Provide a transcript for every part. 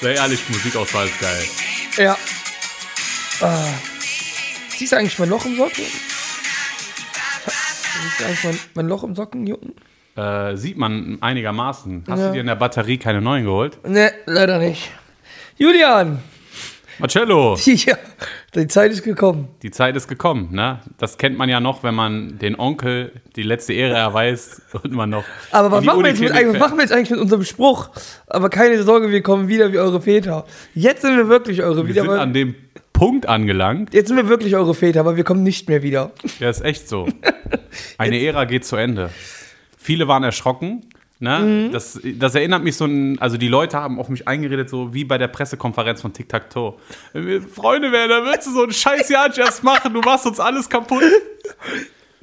Sehr ehrlich, Musikauswahl ist geil. Ja. Ah. Siehst du eigentlich mein Loch im Socken? Siehst du eigentlich mein, mein Loch im Socken jucken? Äh, sieht man einigermaßen. Hast Ja. du dir in der Batterie keine neuen geholt? Ne, leider nicht. Julian! Marcello, Ja, die Zeit ist gekommen. die Zeit ist gekommen, ne? Das kennt man ja noch, wenn man den Onkel die letzte Ehre erweist und man noch. Aber was machen, wir jetzt mit, was machen wir jetzt eigentlich mit unserem Spruch? Aber keine Sorge, wir kommen wieder wie eure Väter. Jetzt sind wir wirklich eure Wir wieder. sind aber- an dem Punkt angelangt. Jetzt sind wir wirklich eure Väter, aber wir kommen nicht mehr wieder. Ja, ist echt so. Eine Ära geht zu Ende. Viele waren erschrocken. Ne? Mhm. Das, das erinnert mich so ein, also die Leute haben auf mich eingeredet, so wie bei der Pressekonferenz von Tic Tac Toe. Wenn wir Freunde wären, dann würdest du so einen scheiß Jahr erst machen, du machst uns alles kaputt.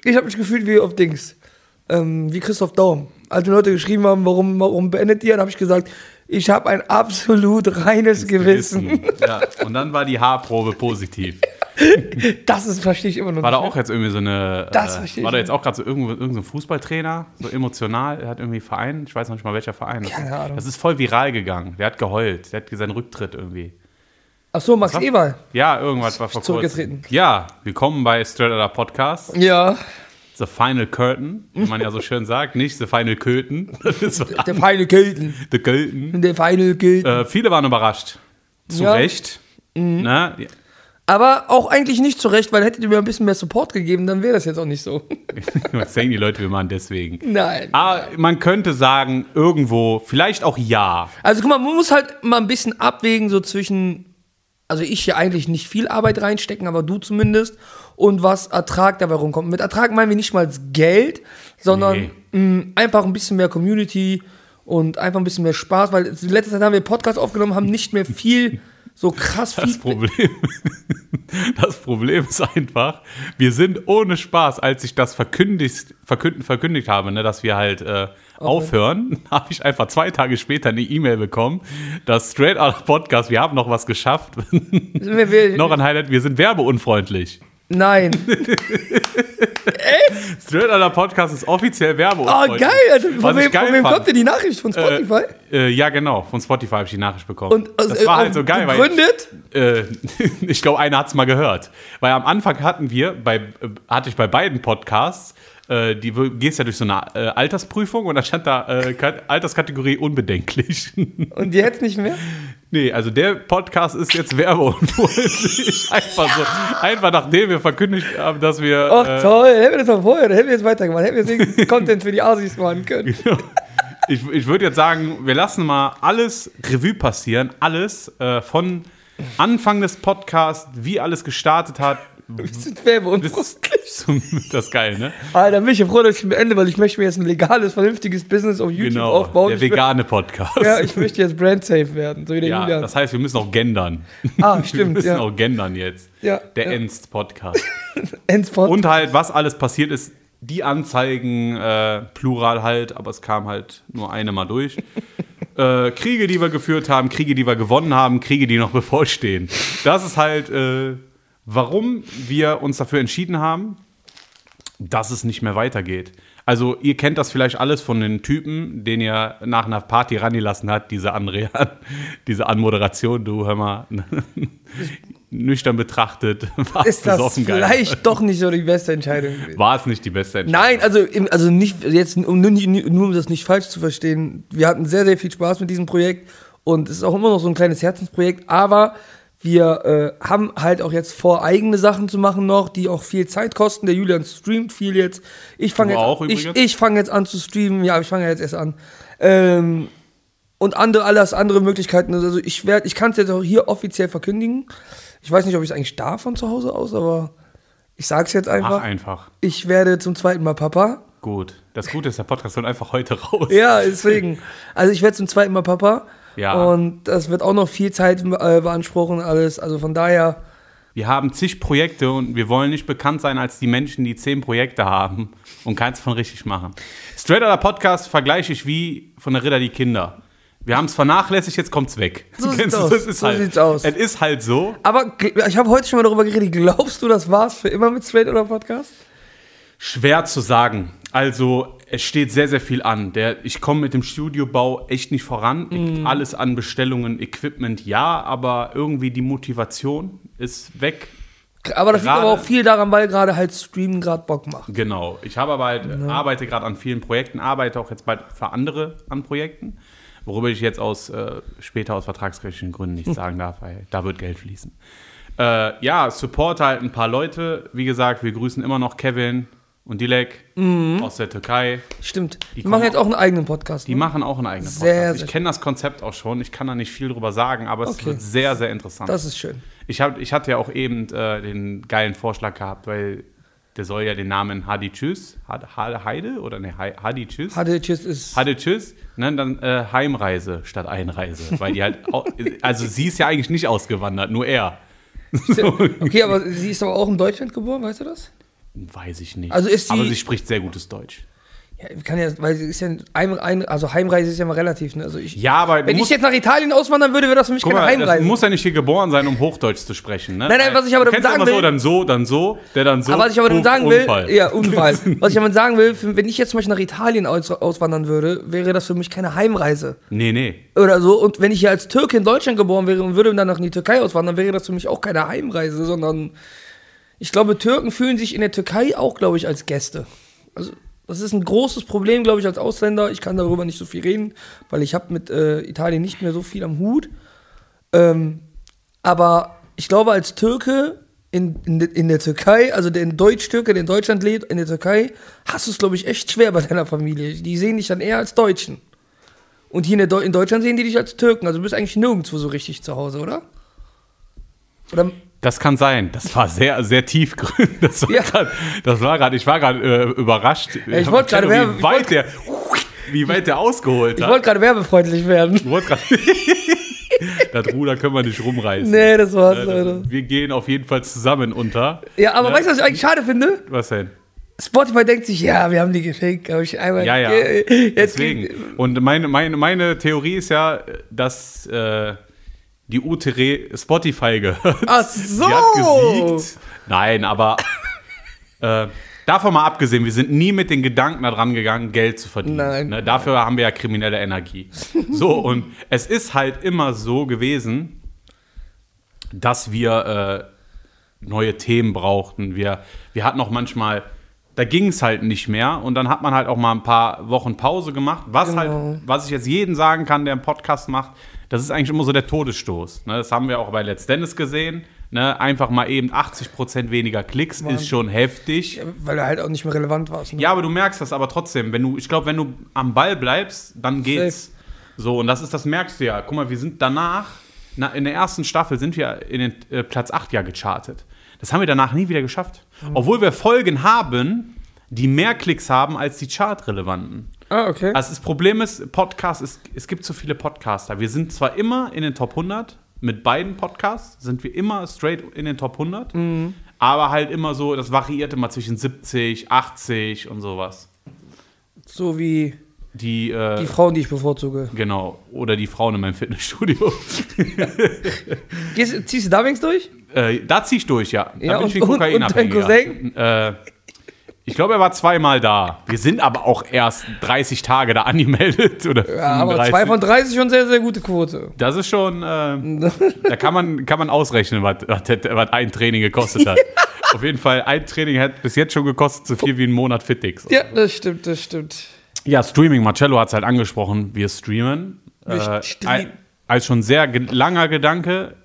Ich habe mich gefühlt wie auf Dings. Ähm, wie Christoph Daum. Als die Leute geschrieben haben, warum, warum beendet ihr, dann habe ich gesagt, ich habe ein absolut reines Gewissen. Ja, und dann war die Haarprobe positiv. Das ist, verstehe ich immer noch War da auch jetzt irgendwie so eine. Das äh, verstehe war ich da jetzt auch gerade so irgendwo, irgendein so Fußballtrainer, so emotional, er hat irgendwie Verein, ich weiß noch nicht mal welcher Verein. Das, Keine ist, Ahnung. das ist voll viral gegangen. Der hat geheult, der hat seinen Rücktritt irgendwie. Ach so, Max Eberl. Ja, irgendwas war vor Zurückgetreten. kurzem. Ja, willkommen bei Straight Outta Podcast. Ja, The Final Curtain, wie man ja so schön sagt. Nicht The Final Köten. Der feine Kelten. The Köten. Der feine Kelten. Äh, viele waren überrascht. Zu Ja. Recht. Ne? Aber auch eigentlich nicht zu Recht, weil hättet ihr mir ein bisschen mehr Support gegeben, dann wäre das jetzt auch nicht so. Was denken die Leute, wir machen deswegen? Nein. Aber man könnte sagen, irgendwo, vielleicht auch ja. Also guck mal, man muss halt mal ein bisschen abwägen, so zwischen, also ich hier eigentlich nicht viel Arbeit reinstecken, aber du zumindest, und was Ertrag dabei rumkommt. Mit Ertrag meinen wir nicht mal das Geld, sondern mh, einfach ein bisschen mehr Community und einfach ein bisschen mehr Spaß, weil in letzter Zeit haben wir Podcast aufgenommen, haben nicht mehr viel so krass Das. Problem, das Problem ist einfach, wir sind ohne Spaß, als ich das verkündigt, verkündigt, verkündigt habe, ne, dass wir halt äh, aufhören, habe ich einfach zwei Tage später eine E-Mail bekommen, dass Straight Out Podcast, wir haben noch was geschafft. Wir- wir- noch ein Highlight, wir sind werbeunfreundlich. Nein. Straight Out Podcast ist offiziell Oh, werbeunfreundlich. geil. Also, von wem, geil von wem kommt denn die Nachricht? Von Spotify? Äh, ja, genau. Von Spotify habe ich die Nachricht bekommen. und also, das war halt äh, so geil, weil begründet? äh, ich glaube, einer hat es mal gehört. Weil am Anfang hatten wir, bei, äh, hatte ich bei beiden Podcasts, äh, die gehst ja durch so eine äh, Altersprüfung und da stand da äh, Kat- Alterskategorie unbedenklich. Und jetzt nicht mehr? Nee, also der Podcast ist jetzt werbeunfreundlich. einfach so, einfach nachdem wir verkündigt haben, dass wir. Ach äh, toll, hätten wir das mal vorher, hätten wir jetzt weitergemacht, hätten wir jetzt den Content für die Asis machen können. ich ich würde jetzt sagen, wir lassen mal alles Revue passieren, alles äh, von Anfang des Podcasts, wie alles gestartet hat, Das sind Werbeunfreundlich. bis zum, das ist geil, ne? Alter, bin ich ja froh, dass ich beende, weil ich möchte mir jetzt ein legales, vernünftiges Business auf YouTube Genau, aufbauen. der ich vegane Podcast. Ja, ich möchte jetzt brandsafe werden, so wie der Ja, Julian. das heißt, wir müssen auch gendern. Ah, wir stimmt, müssen ja. auch gendern jetzt. Ja, Der ja. Enst-Podcast. Endspot. Und halt, was alles passiert ist, die Anzeigen, äh, plural halt, aber es kam halt nur eine mal durch. äh, Kriege, die wir geführt haben, Kriege, die wir gewonnen haben, Kriege, die noch bevorstehen. Das ist halt, äh, warum wir uns dafür entschieden haben, dass es nicht mehr weitergeht. Also ihr kennt das vielleicht alles von den Typen, den ihr nach einer Party rangelassen hat, diese Anre diese Anmoderation, du hör mal, nüchtern betrachtet, war es ist das besoffen geil. vielleicht doch nicht so die beste Entscheidung. War es nicht die beste Entscheidung? Nein, also, also nicht jetzt, um, nur, nur um das nicht falsch zu verstehen. Wir hatten sehr, sehr viel Spaß mit diesem Projekt und es ist auch immer noch so ein kleines Herzensprojekt, aber wir äh, haben halt auch jetzt vor, eigene Sachen zu machen noch, die auch viel Zeit kosten. Der Julian streamt viel jetzt. Ich fange jetzt, ich, ich fange jetzt an zu streamen. Ja, ich fange jetzt erst an. Ähm, und andere, alles andere Möglichkeiten. Also ich werde, ich kann es jetzt auch hier offiziell verkündigen. Ich weiß nicht, ob ich es eigentlich darf von zu Hause aus, aber ich sage es jetzt Mach einfach. einfach. Ich werde zum zweiten Mal Papa. Gut. Das Gute ist, der Podcast soll einfach heute raus. Ja, deswegen. Also ich werde zum zweiten Mal Papa. Ja. Und das wird auch noch viel Zeit äh, beanspruchen, alles. Also von daher, Wir haben zig Projekte und wir wollen nicht bekannt sein als die Menschen, die zehn Projekte haben und keins von richtig machen. Straight Outta Podcast vergleiche ich wie von der Ritter die Kinder. Wir haben es vernachlässigt, jetzt kommt's weg. So sieht's aus. Es ist So halt, sieht's aus. Es ist halt so. aber ich habe heute schon mal darüber geredet. Glaubst du, das war's für immer mit Straight oder Podcast? Schwer zu sagen. Also, Es steht sehr, sehr viel an. Der, ich komme mit dem Studiobau echt nicht voran. Ich, alles an Bestellungen, Equipment, ja, aber irgendwie die Motivation ist weg. Aber das liegt Gerade- aber auch viel daran, weil gerade halt Streamen gerade Bock macht. Genau. Ich habe aber halt, arbeite gerade an vielen Projekten, arbeite auch jetzt bald für andere an Projekten, worüber ich jetzt aus äh, später aus vertragsrechtlichen Gründen nichts sagen darf, weil da wird Geld fließen. Äh, ja, support halt ein paar Leute. Wie gesagt, wir grüßen immer noch Kevin und Dilek aus der Türkei. Stimmt. Die, kommen machen jetzt auch- einen eigenen Podcast. Die ne? machen auch einen eigenen Podcast. sehr ich kenne das Konzept auch schon. Ich kann da nicht viel drüber sagen, aber es Okay. wird sehr, sehr interessant. Das ist schön. Ich, hab, ich hatte ja auch eben äh, den geilen Vorschlag gehabt, weil der soll ja den Namen Hadi Tschüss, Heide oder ne, Hadi Tschüss. Hatte Tschüss ist. Hadi Tschüss, ne, dann äh, Heimreise statt Einreise, weil die halt, also sie ist ja eigentlich nicht ausgewandert, nur er. Okay, aber sie ist aber auch in Deutschland geboren, weißt du das? Weiß ich nicht. Also ist sie- Aber sie spricht sehr gutes Deutsch. Ja, kann ja, weil sie ist ja ein, ein, also Heimreise ist ja mal relativ, ne? Also ich, Ja, aber wenn du ich jetzt nach Italien auswandern würde, wäre das für mich keine mal, Heimreise. muss ja nicht hier geboren sein, um Hochdeutsch zu sprechen. Ne? Nein, nein, was ich aber Du damit sagen immer so, will- dann so, dann so, der dann so. aber was ich aber damit sagen will, Unfall. ja, Unfall. was ich damit sagen will, wenn ich jetzt zum Beispiel nach Italien aus, auswandern würde, wäre das für mich keine Heimreise. Nee, nee. Oder so. Und wenn ich hier als Türke in Deutschland geboren wäre und würde dann nach die Türkei auswandern, wäre das für mich auch keine Heimreise, sondern ich glaube, Türken fühlen sich in der Türkei auch, glaube ich, als Gäste. Also, das ist ein großes Problem, glaube ich, als Ausländer. Ich kann darüber nicht so viel reden, weil ich habe mit äh, Italien nicht mehr so viel am Hut. Ähm, aber ich glaube, als Türke in, in, de- in der Türkei, also der Deutsch-Türke, der in Deutschland lebt, in der Türkei, hast du es, glaube ich, echt schwer bei deiner Familie. Die sehen dich dann eher als Deutschen. Und hier in, Deu in Deutschland sehen die dich als Türken. Also du bist eigentlich nirgendwo so richtig zu Hause, oder? Oder Das kann sein. Das war sehr, sehr tiefgründig. Das war Ja. gerade, ich war gerade äh, überrascht. ich wollte gerade wie werben- ich weit wollte- der, wie weit der ausgeholt ich hat. wollte gerade werbefreundlich werden. Du wolltest gerade. das Ruder können wir nicht rumreißen. Nee, das war's Äh, leider. Wir gehen auf jeden Fall zusammen unter. Ja, aber Ne? weißt du, was ich eigentlich schade finde? Was denn? Spotify denkt sich, ja, wir haben die geschenkt, aber ich einmal. Ja, ja. Deswegen. Und meine, meine, meine Theorie ist ja, dass äh, die Utere Spotify gehört. Ach so. Sie hat gesiegt. Nein, aber äh, davon mal abgesehen, wir sind nie mit den Gedanken daran gegangen, Geld zu verdienen. Nein. Ne, dafür haben wir ja kriminelle Energie. So, und es ist halt immer so gewesen, dass wir äh, neue Themen brauchten. Wir, wir hatten auch manchmal, da ging es halt nicht mehr und dann hat man halt auch mal ein paar Wochen Pause gemacht. Was Genau. halt, was ich jetzt jedem sagen kann, der einen Podcast macht, das ist eigentlich immer so der Todesstoß. Ne? Das haben wir auch bei Let's Dennis gesehen. Ne? Einfach mal eben 80% weniger Klicks ist schon heftig. Weil du halt auch nicht mehr relevant warst. Ne? Ja, aber du merkst das aber trotzdem. Wenn du, ich glaube, wenn du am Ball bleibst, dann geht's. So, und das ist, das merkst du ja. Guck mal, wir sind danach, na, in der ersten Staffel sind wir in den äh, Platz 8 ja gechartet. Das haben wir danach nie wieder geschafft. Obwohl wir Folgen haben, die mehr Klicks haben als die Chartrelevanten. Ah, okay. Also das Problem ist, Podcast, ist, es gibt so viele Podcaster. Wir sind zwar immer in den Top 100, mit beiden Podcasts sind wir immer straight in den Top 100, aber halt immer so, das variiert immer zwischen 70, 80 und sowas. So wie Die, äh, die Frauen, die ich bevorzuge. genau, oder die Frauen in meinem Fitnessstudio. Gehst, ziehst du da wenigstens durch? äh, da zieh ich durch, ja. Da Ja, bin ich wie und- ein und- und dein Kokainabhängiger. Äh, ich glaube, er war zweimal da. Wir sind aber auch erst 30 Tage da angemeldet. Oder Ja, aber 35. zwei von 30 schon sehr, sehr gute Quote. Das ist schon, äh, da kann man, kann man ausrechnen, was, was, ein Training gekostet hat. Auf jeden Fall, ein Training hat bis jetzt schon gekostet, so viel wie ein Monat Fitix. Ja, das stimmt, das stimmt. Ja, Streaming, Marcello hat es halt angesprochen, wir streamen. Wir Äh, streamen. als schon sehr ge langer Gedanke,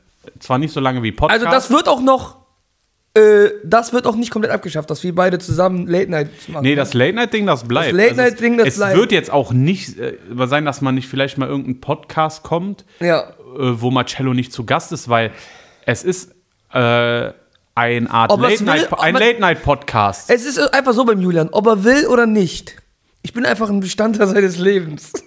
zwar nicht so lange wie Podcast. Also das wird auch noch, äh, das wird auch nicht komplett abgeschafft, dass wir beide zusammen Late Night machen. Nee, das Late-Night-Ding, das bleibt. Das Late-Night-Ding, das es bleibt. Es wird jetzt auch nicht äh, sein, dass man nicht vielleicht mal irgendein Podcast kommt, Ja. äh, wo Marcello nicht zu Gast ist, weil es ist äh, eine Art Ob er's will, ein man- Late-Night-Podcast. Es ist einfach so beim Julian, ob er will oder nicht. Ich bin einfach ein Bestandteil seines Lebens.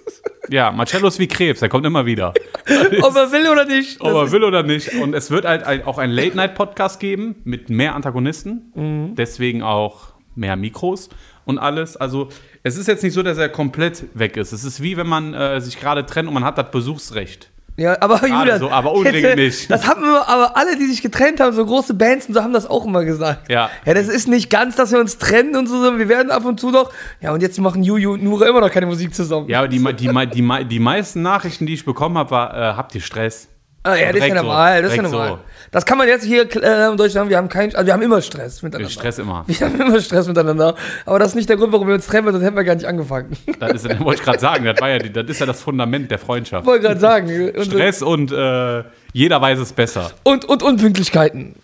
Ja, Marcello ist wie Krebs, er kommt immer wieder. ob er will oder nicht. Ob er will oder nicht. Und es wird halt ein, auch einen Late-Night-Podcast geben mit mehr Antagonisten. Mhm. Deswegen auch mehr Mikros und alles. Also es ist jetzt nicht so, dass er komplett weg ist. Es ist wie wenn man äh, sich gerade trennt und man hat das Besuchsrecht. Ja, aber Julian, so, aber nicht. Das haben wir, aber alle, die sich getrennt haben, so große Bands und so, haben das auch immer gesagt. Ja. Ja, das ist nicht ganz, dass wir uns trennen und so, sondern wir werden ab und zu doch, ja, und jetzt machen Juju und Nura immer noch keine Musik zusammen. Ja, aber die, die, die, die, die meisten Nachrichten, die ich bekommen habe, war, äh, habt ihr Stress? Ah, ja, das ist ja normal, das ist ja normal. so. Das kann man jetzt hier äh, in Deutschland, wir haben keinen, also wir haben immer Stress miteinander. Stress immer. Wir haben immer Stress miteinander. Aber das ist nicht der Grund, warum wir uns trennen, sonst hätten wir gar nicht angefangen. Das, ist, das wollte ich gerade sagen, das, war ja die, das ist ja das Fundament der Freundschaft. Wollte gerade sagen. Und, Stress und äh, jeder weiß es besser. und, und Unpünktlichkeiten.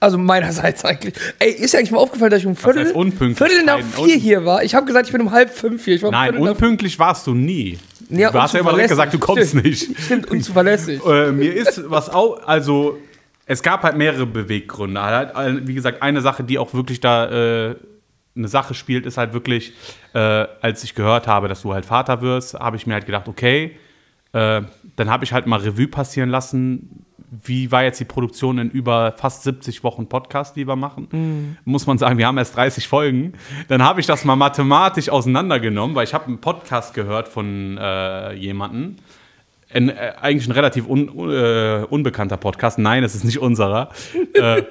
Also meinerseits eigentlich. Ey, ist dir eigentlich mal aufgefallen, dass ich um Viertel? Viertel nach vier hier war? Ich habe gesagt, ich bin um halb fünf hier. Um Nein, unpünktlich warst du nie. Ja, du hast ja immer direkt gesagt, du kommst Stimmt. nicht. Stimmt, unzuverlässig. Äh, mir ist was auch, also es gab halt mehrere Beweggründe. Halt, äh, wie gesagt, eine Sache, die auch wirklich da äh, eine Sache spielt, ist halt wirklich, äh, als ich gehört habe, dass du halt Vater wirst, habe ich mir halt gedacht, okay, äh, dann habe ich halt mal Revue passieren lassen, wie war jetzt die Produktion in über fast 70 Wochen Podcast, die wir machen. Muss man sagen, wir haben erst 30 Folgen. Dann habe ich das mal mathematisch auseinandergenommen, weil ich habe einen Podcast gehört von äh, jemandem, ein, äh, eigentlich ein relativ un, äh, unbekannter Podcast. Nein, es ist nicht unserer. äh,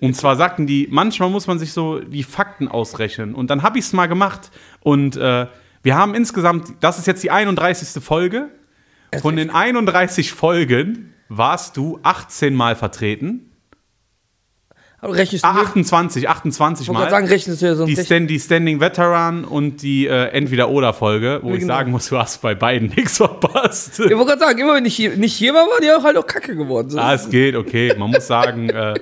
und zwar sagten die, manchmal muss man sich so die Fakten ausrechnen. Und dann habe ich es mal gemacht. Und äh, wir haben insgesamt, das ist jetzt die 31. Folge. Von den 31 Folgen warst du 18 Mal vertreten. Aber rechnest du Ah, mir? 28, 28 Ich wollte gerade Mal. sagen, rechnest du ja sonst Die. Stand, die Standing Veteran und die äh, Entweder-Oder-Folge, wo ich Genau. sagen muss, du hast bei beiden nichts verpasst. Ich wollte gerade sagen, immer wenn ich hier, nicht hier war, war die auch halt auch kacke geworden. So. Ah, es geht, okay. Man muss sagen, äh,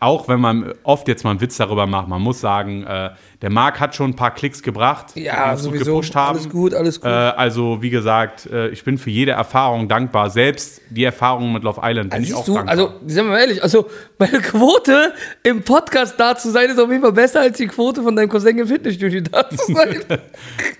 auch wenn man oft jetzt mal einen Witz darüber macht, man muss sagen, äh, der Marc hat schon ein paar Klicks gebracht, ja, gut sowieso. gepusht haben. Alles gut, alles Äh, gut. also, wie gesagt, äh, ich bin für jede Erfahrung dankbar. Selbst die Erfahrung mit Love Island bin ich auch du, dankbar. also, sind wir mal ehrlich, also meine Quote im Podcast da zu sein, ist auf jeden Fall besser als die Quote von deinem Cousin im Fitnessstudio da zu sein.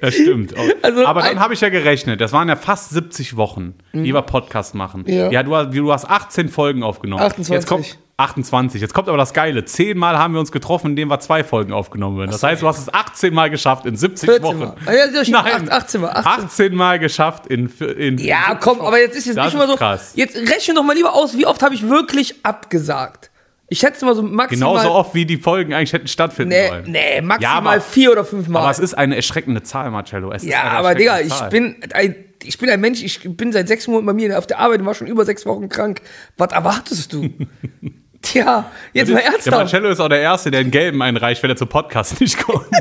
Das stimmt. Also Aber dann habe ich ja gerechnet, das waren ja fast 70 Wochen, die wir Podcast machen. Ja. Ja, du, hast- du hast 18 Folgen aufgenommen. 28. Jetzt kommt 28. Jetzt kommt aber das Geile. Zehnmal haben wir uns getroffen, indem wir zwei Folgen aufgenommen haben. Das heißt, du hast es 18 Mal geschafft in 70 14 Wochen. Mal. Ah, ja, Nein, acht- 18 Mal, 18. 18 Mal geschafft in, in Ja, komm, aber jetzt ist jetzt Das nicht mal so. krass. Jetzt rechne doch mal lieber aus, wie oft habe ich wirklich abgesagt. Ich schätze mal so maximal. Genauso oft, wie die Folgen eigentlich hätten stattfinden Nee, sollen. nee, maximal Ja, aber- vier oder fünf Mal. Aber es ist eine erschreckende Zahl, Marcello. Es ja, aber Digga, ich Zahl. bin, ein, ich bin ein Mensch, ich bin seit sechs Monaten bei mir auf der Arbeit und war schon über sechs Wochen krank. Was erwartest du? Tja, jetzt mal Der ernsthaft. Marcello ist auch der Erste, der einen gelben einreicht, wenn er zum Podcast nicht kommt.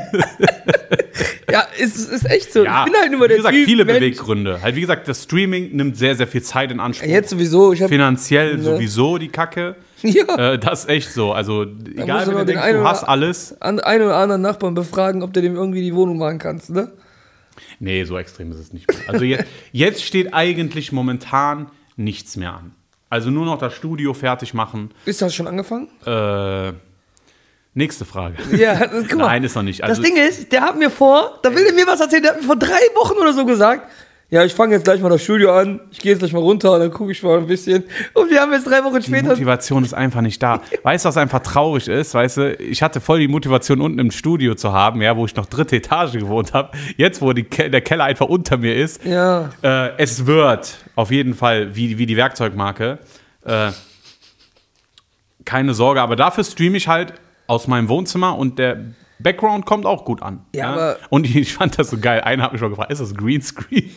Ja, es ist, ist echt so. Ja, ich bin halt nur wie der gesagt, Typ, viele Mensch. Beweggründe. Halt, wie gesagt, das Streaming nimmt sehr, sehr viel Zeit in Anspruch. Jetzt sowieso. Ich hab, Finanziell Ne. sowieso die Kacke. ja, Äh, das ist echt so. Also, egal, musst du wenn du den denkst, du oder- hast alles. an einen oder anderen Nachbarn befragen, ob du dem irgendwie die Wohnung machen kannst, ne? Nee, so extrem ist es nicht. Mehr. Also, jetzt, jetzt steht eigentlich momentan nichts mehr an. Also, nur noch das Studio fertig machen. Ist das schon angefangen? Äh, nächste Frage. Ja, guck mal. Nein, ist noch nicht. Also, das Ding ist, der hat mir vor, da will er mir was erzählen, der hat mir vor drei Wochen oder so gesagt, ja, ich fange jetzt gleich mal das Studio an, ich gehe jetzt gleich mal runter und dann gucke ich mal ein bisschen. Und wir haben jetzt drei Wochen Die später. Motivation ist einfach nicht da. Weißt du, was einfach traurig ist? Weißt du, ich hatte voll die Motivation, unten im Studio zu haben, ja, wo ich noch dritte Etage gewohnt habe. Jetzt, wo die Ke der Keller einfach unter mir ist. Ja. Äh, es wird auf jeden Fall wie, wie die Werkzeugmarke. Äh, keine Sorge, aber dafür streame ich halt aus meinem Wohnzimmer und der Background kommt auch gut an. Ja, aber- und ich fand das so geil. Einer hat mich schon gefragt, ist das Greenscreen?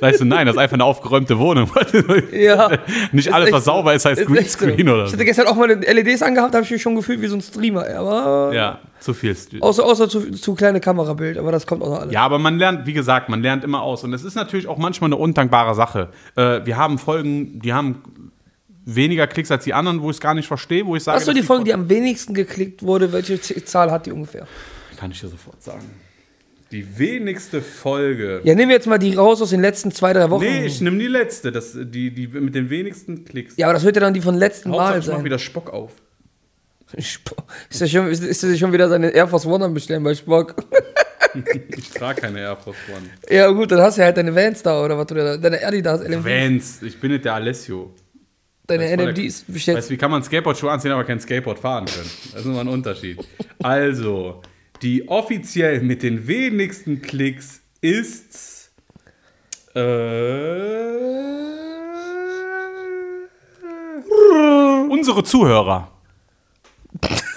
Sagst du, nein, das ist einfach eine aufgeräumte Wohnung. Ja. Nicht alles, was so. sauber ist, heißt Ist echt so. Greenscreen oder Ich hatte gestern auch mal LEDs angehabt, habe ich mich schon gefühlt wie so ein Streamer, aber. Ja, zu viel. Außer, außer zu, zu kleine Kamerabild, aber das kommt auch noch alles. Ja, aber man lernt, wie gesagt, man lernt immer aus. Und es ist natürlich auch manchmal eine undankbare Sache. Äh, wir haben Folgen, die haben weniger Klicks als die anderen, wo ich es gar nicht verstehe, wo ich sage, Hast du dass die Folge, die am wenigsten geklickt wurde? Welche Zahl hat die ungefähr? Kann ich dir sofort sagen. Die wenigste Folge. Ja, nehmen wir jetzt mal die raus aus den letzten zwei, drei Wochen. Nee, ich nehme die letzte, das, die, die mit den wenigsten Klicks. ja, aber das wird ja dann die von letzten Hauptsache, Mal ich mach sein. wieder Spock auf. Spock. Ist er schon, ist, ist er sich schon wieder seine Air Force One am bestellen bei Spock? Ich trage keine Air Force One. ja, gut, dann hast du ja halt deine Vans da oder was du da, deine Adidas, LMD, Vans, ich bin nicht der Alessio deine NMDs bestellst. Weißt du, wie kann man Skateboardschuhe anziehen, aber kein Skateboard fahren können? Das ist immer ein Unterschied. Also, die offiziell mit den wenigsten Klicks ist. Äh, unsere Zuhörer.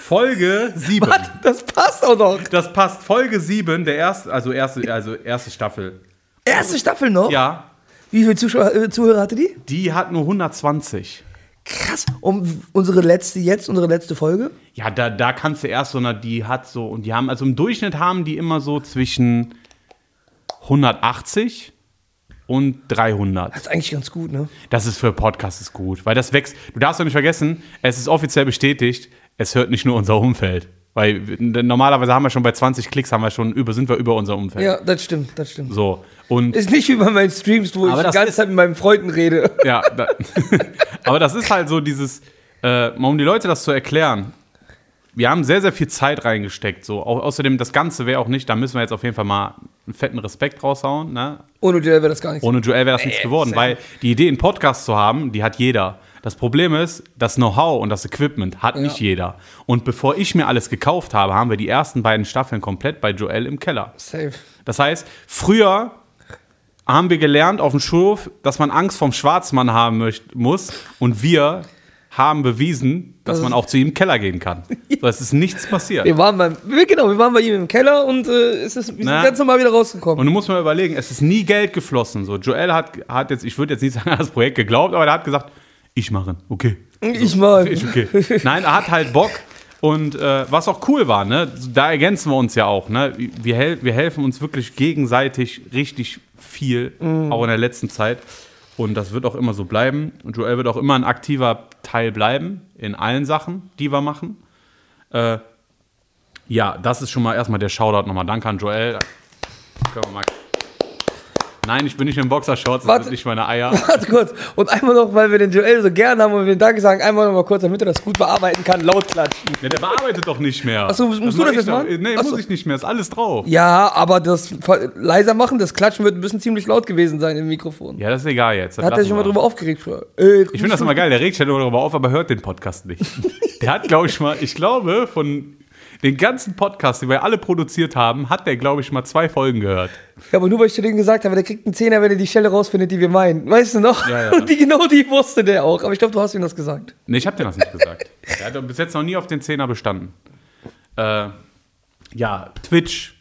Folge 7. Was? das passt auch noch. Das passt. Folge 7, der erste, also erste, also erste Staffel. Erste Staffel noch? Ja. Wie viele Zuschauer, äh, Zuhörer hatte die? die hat nur 120. Krass. Und unsere letzte jetzt, unsere letzte Folge? Ja, da, da kannst du erst so, eine, die hat so, und die haben, also im Durchschnitt haben die immer so zwischen 180 und 300. Das ist eigentlich ganz gut, ne? Das ist für Podcasts ist gut, weil das wächst. Du darfst doch nicht vergessen, es ist offiziell bestätigt, es hört nicht nur unser Umfeld. Weil normalerweise haben wir schon bei 20 Klicks, haben wir schon über, sind wir über unser Umfeld. Ja, das stimmt, das stimmt. So. Und Ist nicht wie bei meinen Streams, wo ich die ganze Zeit mit meinen Freunden rede. ja, da, aber das ist halt so dieses, äh, um die Leute das zu erklären. Wir haben sehr, sehr viel Zeit reingesteckt. So. Au außerdem, das Ganze wäre auch nicht, da müssen wir jetzt auf jeden Fall mal einen fetten Respekt raushauen. Ne? Ohne Joel wäre das gar nichts. Ohne Joel wäre das nichts geworden, safe. weil die Idee, einen Podcast zu haben, die hat jeder. Das Problem ist, das Know-how und das Equipment hat nicht jeder. Und bevor ich mir alles gekauft habe, haben wir die ersten beiden Staffeln komplett bei Joel im Keller. Safe. Das heißt, früher haben wir gelernt auf dem Schulhof, dass man Angst vom Schwarzmann haben möcht, muss. Und wir haben bewiesen, dass Das man auch zu ihm im Keller gehen kann. So, es ist nichts passiert. Wir waren beim, genau, wir waren bei ihm im Keller und äh, es ist, wir sind Na. ganz normal wieder rausgekommen. Und du musst mal überlegen, es ist nie Geld geflossen. So, Joel hat, hat jetzt, ich würde jetzt nicht sagen, an das Projekt geglaubt, aber er hat gesagt, ich mache, okay. ich mal. Ist okay. Nein, er hat halt Bock. Und äh, was auch cool war, ne, da ergänzen wir uns ja auch. Ne? Wir, hel wir helfen uns wirklich gegenseitig richtig viel, auch in der letzten Zeit. Und das wird auch immer so bleiben. Und Joel wird auch immer ein aktiver Teil bleiben in allen Sachen, die wir machen. Äh, ja, das ist schon mal erstmal der Shoutout nochmal. Danke an Joel. Können wir mal. Nein, ich bin nicht in Boxershorts, das Warte. sind nicht meine Eier. Warte kurz. Und einmal noch, weil wir den Joel so gern haben und wir Danke sagen, einmal noch mal kurz, damit er das gut bearbeiten kann, laut klatschen. Ja, der bearbeitet doch nicht mehr. Achso, musst du mach das jetzt doch. machen? Nee, Achso. muss ich nicht mehr. Ist alles drauf. Ja, aber das leiser machen, das Klatschen wird ein bisschen ziemlich laut gewesen sein im Mikrofon. Ja, das ist egal jetzt. Das Da hat er sich schon mal drüber aufgeregt. früher. Äh, Ich finde das immer geil. Der regt sich nur darüber auf, aber hört den Podcast nicht. Der hat, glaube ich, mal, ich glaube, von den ganzen Podcasts, die wir alle produziert haben, hat der, glaube ich, mal zwei Folgen gehört. Ja, aber nur weil ich zu denen gesagt habe, der kriegt einen Zehner, wenn er die Stelle rausfindet, die wir meinen. Weißt du noch? Ja, ja. Und die, genau die wusste der auch. Aber ich glaube, du hast ihm das gesagt. Nee, ich habe dir das nicht gesagt. Der hat bis jetzt noch nie auf den Zehner bestanden. Äh, ja, Twitch.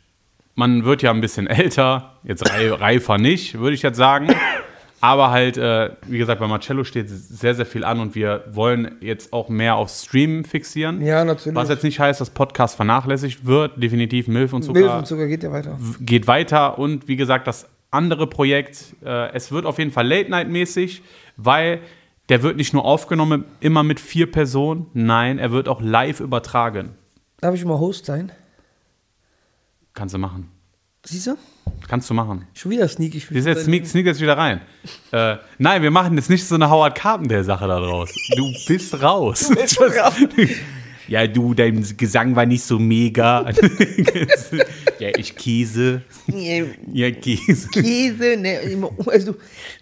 Man wird ja ein bisschen älter. Jetzt rei- reifer nicht, würde ich jetzt sagen. Aber halt, äh, wie gesagt, bei Marcello steht sehr, sehr viel an und wir wollen jetzt auch mehr auf Stream fixieren. Ja, natürlich. Was jetzt nicht heißt, dass Podcast vernachlässigt wird. Definitiv Milf und Zucker Milch und Zucker geht ja weiter. geht weiter und wie gesagt, das andere Projekt, äh, es wird auf jeden Fall Late-Night-mäßig, weil der wird nicht nur aufgenommen immer mit vier Personen, nein, er wird auch live übertragen. Darf ich mal Host sein? Kannst du machen. Siehst du? Kannst du machen. Schon wieder sneaky. Ich jetzt, sneak, sneak jetzt wieder rein. Äh, nein, wir machen jetzt nicht so eine Howard Carpendale-Sache da draus. Du bist raus. bist raus. Ja, du, dein Gesang war nicht so mega. ja, ich Käse. Ja, Käse. Käse, ne, also,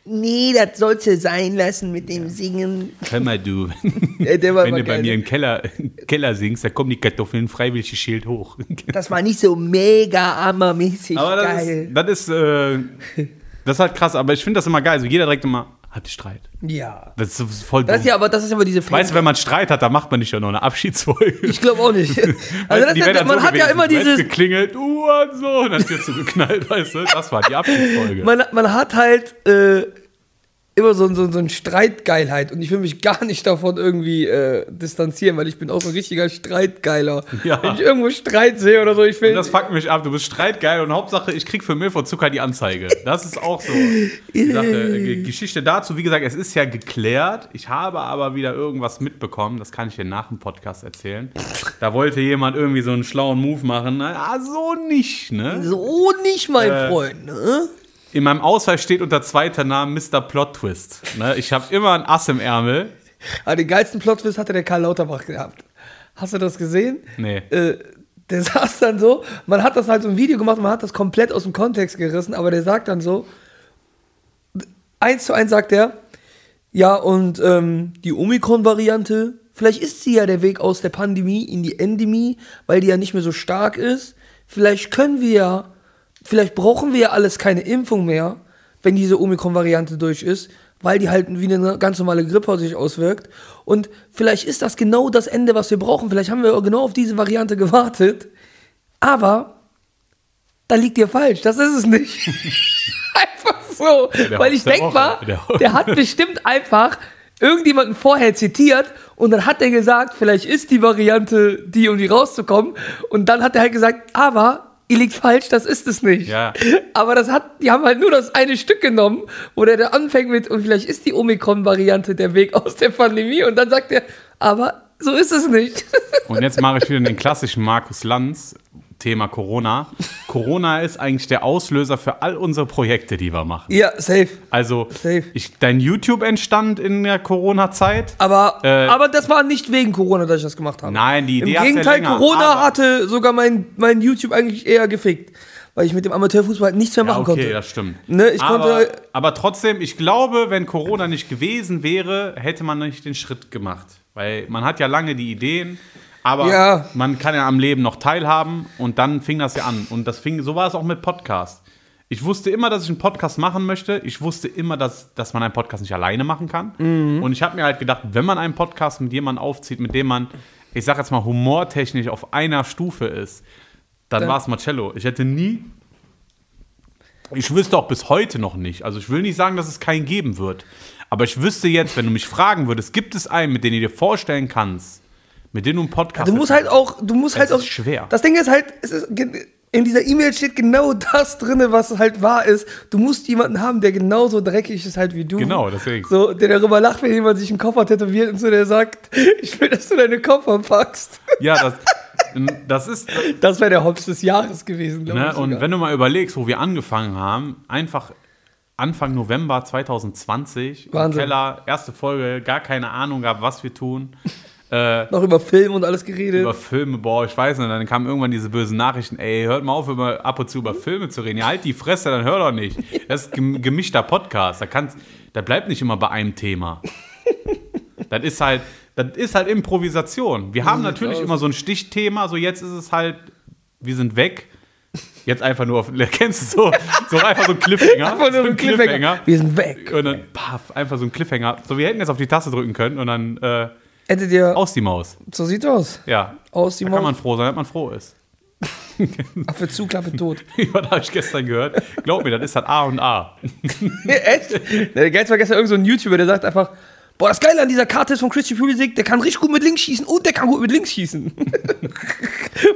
nee, das sollst du sein lassen mit dem Singen. Hör mal, du. Ja, Wenn du bei mir im Keller, Keller singst, da kommen die Kartoffeln freiwillig Schild hoch. Das war nicht so mega hammermäßig Aber das geil. ist, das ist, äh, das ist halt krass, aber ich finde das immer geil. So jeder direkt immer, hat Streit. ja. Das ist voll dumm. Das ist ja aber, das ist aber diese weißt du, wenn man Streit hat, dann macht man nicht schon noch eine Abschiedsfolge. Ich glaube auch nicht. Also das ist, ja- man so hat ja immer dieses, geklingelt, uh, und so, und dann jetzt so geknallt, weißt du? Das war die Abschiedsfolge. man, man hat halt äh, immer so, so, so eine Streitgeilheit und ich will mich gar nicht davon irgendwie äh, distanzieren, weil ich bin auch so ein richtiger Streitgeiler. Ja. Wenn ich irgendwo Streit sehe oder so, ich will. Und das fuckt mich ab. Du bist streitgeil und Hauptsache, ich krieg für Milf und Zucker die Anzeige. Das ist auch so Sache. Äh, Geschichte dazu. Wie gesagt, es ist ja geklärt. Ich habe aber wieder irgendwas mitbekommen. Das kann ich dir nach dem Podcast erzählen. Da wollte jemand irgendwie so einen schlauen Move machen. Na, so nicht, ne? so nicht, mein Äh, Freund. Ne? In meinem Ausweis steht unter zweiter Namen Mr. Plot Twist. Ne? Ich habe immer ein Ass im Ärmel. Aber den geilsten Plot-Twist hatte der Karl Lauterbach gehabt. Hast du das gesehen? Nee. Äh, der saß dann so, man hat das halt so ein Video gemacht, man hat das komplett aus dem Kontext gerissen, aber der sagt dann so, eins zu eins sagt er, ja, und ähm, die Omikron-Variante, vielleicht ist sie ja der Weg aus der Pandemie in die Endemie, weil die ja nicht mehr so stark ist. Vielleicht können wir ja, vielleicht brauchen wir ja alles keine Impfung mehr, wenn diese Omikron-Variante durch ist, weil die halt wie eine ganz normale Grippe sich auswirkt. Und vielleicht ist das genau das Ende, was wir brauchen. Vielleicht haben wir genau auf diese Variante gewartet. Aber da liegt ihr falsch. Das ist es nicht. einfach so. Der weil ich denke mal, Der der hat bestimmt einfach irgendjemanden vorher zitiert und dann hat er gesagt, vielleicht ist die Variante die, um die rauszukommen. Und dann hat er halt gesagt, aber ihr liegt falsch, das ist es nicht. Ja. Aber das hat, die haben halt nur das eine Stück genommen, wo der da anfängt mit, und vielleicht ist die Omikron-Variante der Weg aus der Pandemie. Und dann sagt er, aber so ist es nicht. Und jetzt mache ich wieder den klassischen Markus Lanz, Thema Corona. Corona ist eigentlich der Auslöser für all unsere Projekte, die wir machen. ja, safe. Also, Safe. ich, dein YouTube entstand in der Corona-Zeit. Aber, Äh, aber das war nicht wegen Corona, dass ich das gemacht habe. Nein, die Idee Im ja Gegenteil, länger, Corona hatte sogar mein, mein YouTube eigentlich eher gefickt. Weil ich mit dem Amateurfußball halt nichts mehr Ja, machen okay, konnte. das stimmt. Ne, ich aber, konnte- aber trotzdem, ich glaube, wenn Corona nicht gewesen wäre, hätte man nicht den Schritt gemacht. Weil man hat ja lange die Ideen, aber Ja. man kann ja am Leben noch teilhaben und dann fing das ja an. Und das fing, so war es auch mit Podcast. Ich wusste immer, dass ich einen Podcast machen möchte. Ich wusste immer, dass, dass man einen Podcast nicht alleine machen kann. Mhm. Und ich habe mir halt gedacht, wenn man einen Podcast mit jemandem aufzieht, mit dem man, ich sag jetzt mal, humortechnisch auf einer Stufe ist, dann Dann- war es Marcello. Ich hätte nie ich wüsste auch bis heute noch nicht. Also ich will nicht sagen, dass es keinen geben wird. Aber ich wüsste jetzt, wenn du mich fragen würdest, gibt es einen, mit dem du dir vorstellen kannst, mit dem du einen Podcast Du musst halt auch, du musst halt auch. ist schwer. Das Ding ist halt, es ist, in dieser E-Mail steht genau das drin, was halt wahr ist. Du musst jemanden haben, der genauso dreckig ist halt wie du. Genau, deswegen. So, der darüber lacht, wenn jemand sich einen Koffer tätowiert und so, der sagt, ich will, dass du deine Koffer packst. Ja, das, das ist. Das wäre der Hops des Jahres gewesen, glaube Ne? ich. Und sogar. wenn du mal überlegst, wo wir angefangen haben, einfach Anfang November 2020 im Wahnsinn. Keller, erste Folge, gar keine Ahnung gehabt, was wir tun. Äh, noch über Film und alles geredet. über Filme, boah, ich weiß nicht, dann kamen irgendwann diese bösen Nachrichten, ey, hört mal auf, immer ab und zu über Filme zu reden. Ja, halt die Fresse, dann hör doch nicht. Das ist gem- gemischter Podcast, da kannst, da bleibt nicht immer bei einem Thema. Das ist halt, das ist halt Improvisation. Wir haben natürlich aus. immer so ein Stichthema, so jetzt ist es halt, wir sind weg. Jetzt einfach nur auf, kennst du so, so einfach so ein Cliffhanger. Einfach nur so ein Cliffhanger. Wir sind weg. Und dann, paff, einfach so ein Cliffhanger. So, wir hätten jetzt auf die Taste drücken können und dann äh, Hättet ihr. aus die Maus. So sieht's aus. Ja. Aus die da kann man Maus. froh sein, dass man froh ist. Affe zu, Klappe tot. Was habe ich gestern gehört? Glaub mir, das ist halt A und A. Echt? Der Geiz war gestern irgend so ein YouTuber, der sagt einfach, boah, das Geile an dieser Karte ist von Christian Pulisic, der kann richtig gut mit links schießen und der kann gut mit links schießen.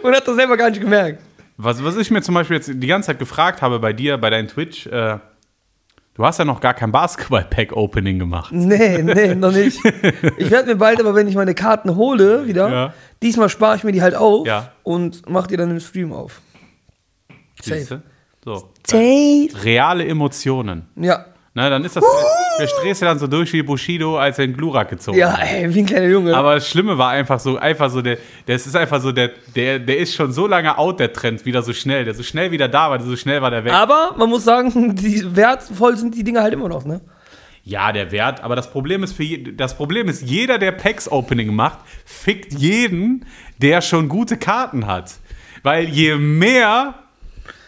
und hat das selber gar nicht gemerkt. Was, was ich mir zum Beispiel jetzt die ganze Zeit gefragt habe bei dir, bei deinem Twitch, äh, du hast ja noch gar kein Basketball-Pack-Opening gemacht. Nee, nee, noch nicht. Ich werde mir bald aber, wenn ich meine Karten hole, wieder, Ja. diesmal spare ich mir die halt auf Ja. und mach die dann im Stream auf. Siehste? So. Safe. Reale Emotionen. Ja. Na, dann ist das, der drehst du dann so durch wie Bushido, als er in Glurak gezogen Ja, hat. ey, wie ein kleiner Junge. Aber das Schlimme war einfach so, einfach so, der, das ist einfach so, der, der, der ist schon so lange out, der Trend, wieder so schnell. Der so schnell wieder da war, so schnell war der weg. Aber man muss sagen, die wertvoll sind die Dinger halt immer noch, ne? Ja, der Wert, aber das Problem ist für je, das Problem ist, jeder, der Packs Opening macht, fickt jeden, der schon gute Karten hat. Weil je mehr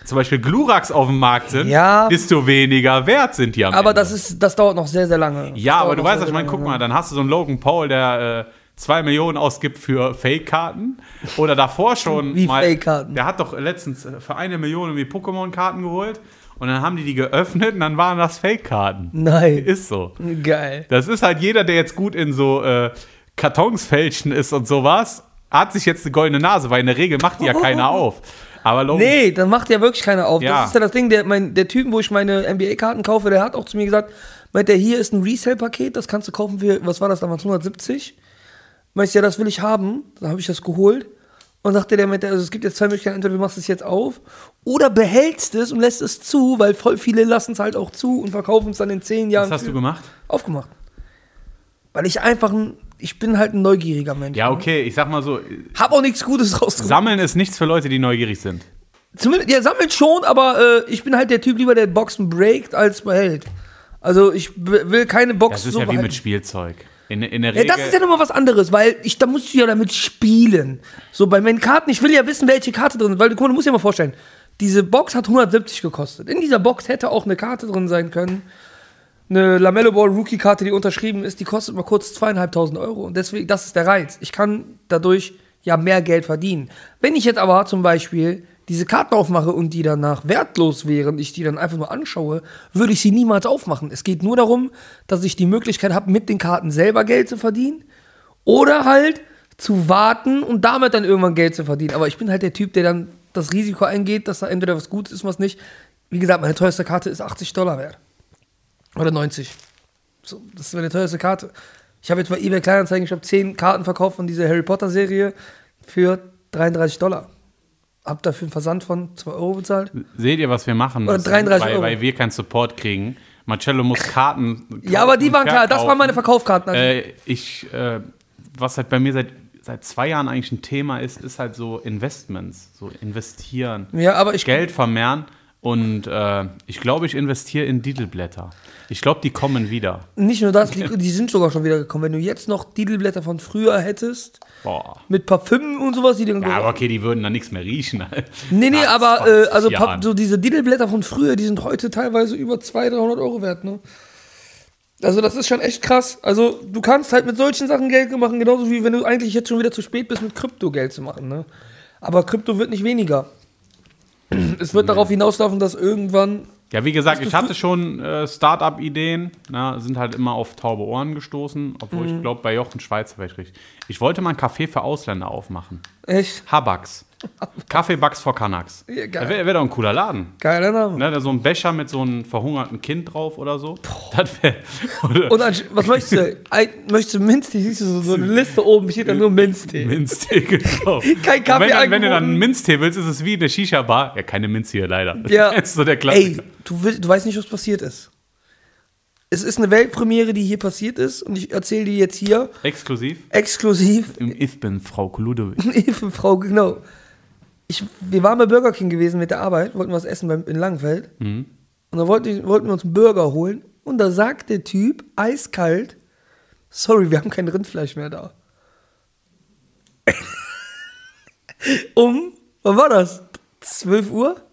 zum Beispiel Gluraks auf dem Markt sind, Ja. desto weniger wert sind die am Aber Ende. das ist, das dauert noch sehr, sehr lange. Das Ja, aber du weißt, was ich meine, guck mal, dann hast du so einen Logan Paul, der äh, zwei Millionen ausgibt für Fake-Karten. Oder davor schon Wie mal. Fake-Karten? Der hat doch letztens äh, für eine Million irgendwie Pokémon-Karten geholt. Und dann haben die die geöffnet und dann waren das Fake-Karten. Nein. Ist so. Geil. Das ist halt jeder, der jetzt gut in so äh, Kartons fälschen ist und sowas, hat sich jetzt eine goldene Nase, weil in der Regel macht die ja keiner auf. Aber Logan, Nee, dann macht ja wirklich keiner auf. Ja. Das ist ja das Ding, der, mein, der Typ, wo ich meine NBA-Karten kaufe, der hat auch zu mir gesagt, meint der, hier ist ein Resale-Paket, das kannst du kaufen für, was war das damals, 170? Meint ja, das will ich haben. Dann habe ich das geholt. Und sagte der, meinte, also es gibt jetzt zwei Möglichkeiten, entweder du machst es jetzt auf oder behältst es und lässt es zu, weil voll viele lassen es halt auch zu und verkaufen es dann in zehn Jahren. was hast du gemacht? Aufgemacht. Weil ich einfach ein, ich bin halt ein neugieriger Mensch. Ja, okay, ich sag mal so, Hab auch nichts Gutes rausgekommen. Sammeln ist nichts für Leute, die neugierig sind. Zumindest, ja, sammelt schon, aber äh, ich bin halt der Typ lieber, der Boxen breakt als behält. Also ich will keine Box Das ist so ja wie behalten. mit Spielzeug. In, in der Ja, Regel. das ist ja nochmal was anderes, weil ich, da musst du ja damit spielen. So bei meinen Karten, ich will ja wissen, welche Karte drin ist, weil guck mal, du musst dir mal vorstellen, diese Box hat 170 gekostet. In dieser Box hätte auch eine Karte drin sein können. Eine Lamello Ball Rookie-Karte, die unterschrieben ist, die kostet mal kurz zweieinhalbtausend Euro. Und deswegen, das ist der Reiz. Ich kann dadurch ja mehr Geld verdienen. Wenn ich jetzt aber zum Beispiel diese Karten aufmache und die danach wertlos wären, ich die dann einfach nur anschaue, würde ich sie niemals aufmachen. Es geht nur darum, dass ich die Möglichkeit habe, mit den Karten selber Geld zu verdienen oder halt zu warten und damit dann irgendwann Geld zu verdienen. Aber ich bin halt der Typ, der dann das Risiko eingeht, dass da entweder was Gutes ist, was nicht. Wie gesagt, meine teuerste Karte ist 80 Dollar wert. Oder 90. So, das ist meine teuerste Karte. Ich habe jetzt bei eBay Kleinanzeigen, ich habe 10 Karten verkauft von dieser Harry Potter Serie für 33 Dollar. Hab dafür einen Versand von 2 Euro bezahlt. Seht ihr, was wir machen Oder müssen? 33 weil, Euro. weil wir keinen Support kriegen. Marcello muss Karten. Ja, aber die waren klar, das waren meine Verkaufskarten. Also, Äh, ich, äh, was halt bei mir seit, seit zwei Jahren eigentlich ein Thema ist, ist halt so Investments, so investieren, ja, aber ich Geld vermehren. Und äh, ich glaube, ich investiere in Didelblätter. Ich glaube, die kommen wieder. nicht nur das, die, die sind sogar schon wieder gekommen. Wenn du jetzt noch Didelblätter von früher hättest, Boah. mit Parfümen und sowas, die dann Ja, aber okay, die würden dann nichts mehr riechen. Nee, nee, Nach aber äh, 20 also Jahren. so diese Didelblätter von früher, die sind heute teilweise über 200, 300 Euro wert, ne? Also das ist schon echt krass. Also du kannst halt mit solchen Sachen Geld machen, genauso wie wenn du eigentlich jetzt schon wieder zu spät bist, mit Krypto Geld zu machen, ne? Aber Krypto wird nicht weniger. Es wird darauf hinauslaufen, dass irgendwann Ja, wie gesagt, ich hatte schon äh, Start-up-Ideen, na, sind halt immer auf taube Ohren gestoßen, obwohl Mhm. ich glaube, bei Jochen Schweizer wäre ich richtig. Ich wollte mal ein Café für Ausländer aufmachen. echt Habax. Kaffeebucks for Canucks. Ja, geil. Wäre wär doch ein cooler Laden. geiler Name. Ne, so ein Becher mit so einem verhungerten Kind drauf oder so. Das wäre. Und an, was möchtest du? Ein, möchtest du Minztee? Siehst du so, so eine Liste oben, steht da nur Minztee. Minztee, genau. Kein Und Kaffee wenn, dann, wenn du dann einen Minztee willst, ist es wie eine Shisha-Bar. Ja, keine Minz hier leider. Ja. Das ist so der Ey, Klassiker. du, will, du weißt nicht, was passiert ist. Es ist eine Weltpremiere, die hier passiert ist und ich erzähle dir jetzt hier Exklusiv. exklusiv Im Ich bin Frau Ludewig. Hilfe, Frau, genau. Ich, wir waren bei Burger King gewesen mit der Arbeit, wollten was essen beim, in Langenfeld. Und dann wollten, wollten wir uns einen Burger holen. Und da sagt der Typ, eiskalt, sorry, wir haben kein Rindfleisch mehr da. um, wann war das? 12 Uhr?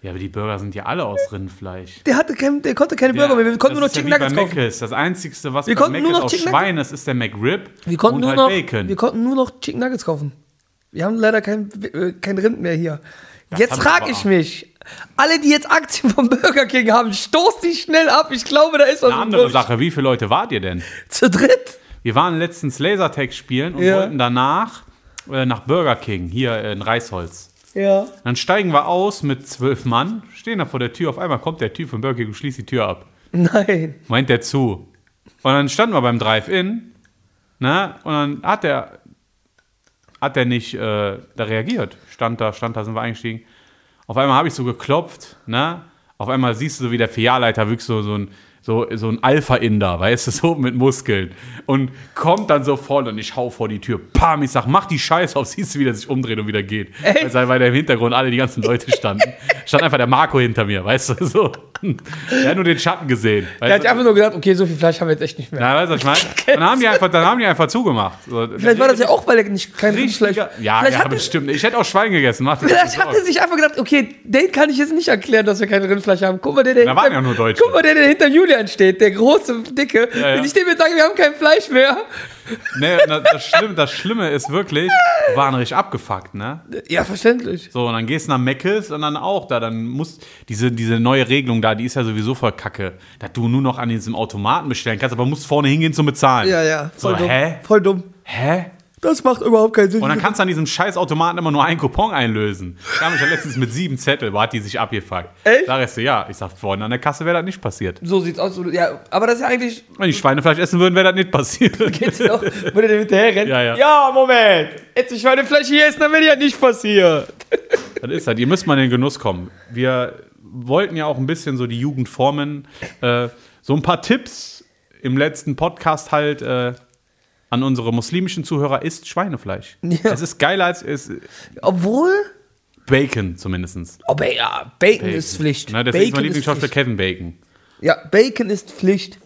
Ja, aber die Burger sind ja alle aus Rindfleisch. Der, hatte kein, der konnte keine Burger mehr. Wir konnten nur noch das ist Chicken ja Nuggets kaufen. Mc's. Das Einzige, was Wir bei nur noch aus Schwein ist, ist der McRib Wir konnten, und nur halt noch, Bacon. wir konnten nur noch Chicken Nuggets kaufen. Wir haben leider kein, äh, kein Rind mehr hier. jetzt haben wir frage ich mich, alle, die jetzt Aktien vom Burger King haben, stoßt die schnell ab. Ich glaube, da ist was Eine andere Busch. Sache, wie viele Leute wart ihr denn? Zu dritt? Wir waren letztens Lasertag spielen und Ja. wollten danach äh, nach Burger King, hier in Reisholz. Ja. Dann steigen wir aus mit zwölf Mann, stehen da vor der Tür, auf einmal kommt der Typ von Burger King und schließt die Tür ab. Nein. Meint der zu. Und dann standen wir beim Drive-In, ne? Und dann hat der, hat der nicht äh, da reagiert. Stand da, stand da, sind wir eingestiegen. Auf einmal habe ich so geklopft, ne? Auf einmal siehst du so, wie der Filialleiter wirklich so, so ein, so, so ein Alpha-Inder, weißt du, so mit Muskeln. Und kommt dann so voll und ich hau vor die Tür. Pam, ich sag, mach die Scheiße auf, siehst du, wie der sich umdreht und wieder geht. Weil, weil da im Hintergrund alle die ganzen Leute standen. Stand einfach der Marco hinter mir, weißt du, so. Der hat nur den Schatten gesehen. Der hat einfach nur gedacht, okay, so viel Fleisch haben wir jetzt echt nicht mehr. Ja, weißt du, ich meine? Dann haben die einfach, dann haben die einfach zugemacht. So, Vielleicht war das ja auch, weil er nicht kein Rindfleisch. Ja, vielleicht ja, hat, bestimmt. Ich hätte auch Schwein gegessen. Keine vielleicht hat er sich einfach gedacht, okay, den kann ich jetzt nicht erklären, dass wir kein Rindfleisch haben. Guck mal, der, der Da waren hinter- ja nur Deutsche. Guck mal, der, der hinter Julian steht, der große, dicke. Ja, ja. Wenn ich dem jetzt sage, wir haben kein Fleisch mehr. Nee, das, Schlimme, das Schlimme ist wirklich, wir waren richtig abgefuckt, ne? Ja, verständlich. So, und dann gehst du nach Meckes und dann auch da. Dann muss diese, diese neue Regelung da, die ist ja sowieso voll kacke. Dass du nur noch an diesem Automaten bestellen kannst, aber musst vorne hingehen zum Bezahlen. Ja, ja. So, Voll dumm. hä? Voll dumm. Hä? Das macht überhaupt keinen Sinn. Und dann kannst du an diesem scheiß Automaten immer nur einen Coupon einlösen. Ich habe mich ja letztens mit sieben Zettel, wo hat die sich abgefuckt. Echt? Ich so, ja. Ich sag, vorne an der Kasse wäre das nicht passiert. so sieht's aus. Ja, aber das ist ja eigentlich. Wenn die Schweinefleisch essen würden, wäre das nicht passiert. Geht's noch? Würde der hinterher rennen? Ja, ja. Ja, Moment. Jetzt ich Schweinefleisch hier essen, dann wäre ja nicht passiert. Das ist halt, ihr müsst mal in den Genuss kommen. Wir wollten ja auch ein bisschen so die Jugend formen. Äh, so ein paar Tipps im letzten Podcast halt äh, an unsere muslimischen Zuhörer ist Schweinefleisch. Ja. Es ist geiler als es, Obwohl. Bacon zumindest. Aber ja, Bacon, ist Pflicht. Na, ist mein Bacon ist Lieblingsschauspieler Pflicht. Kevin Bacon. Ja, Bacon ist Pflicht.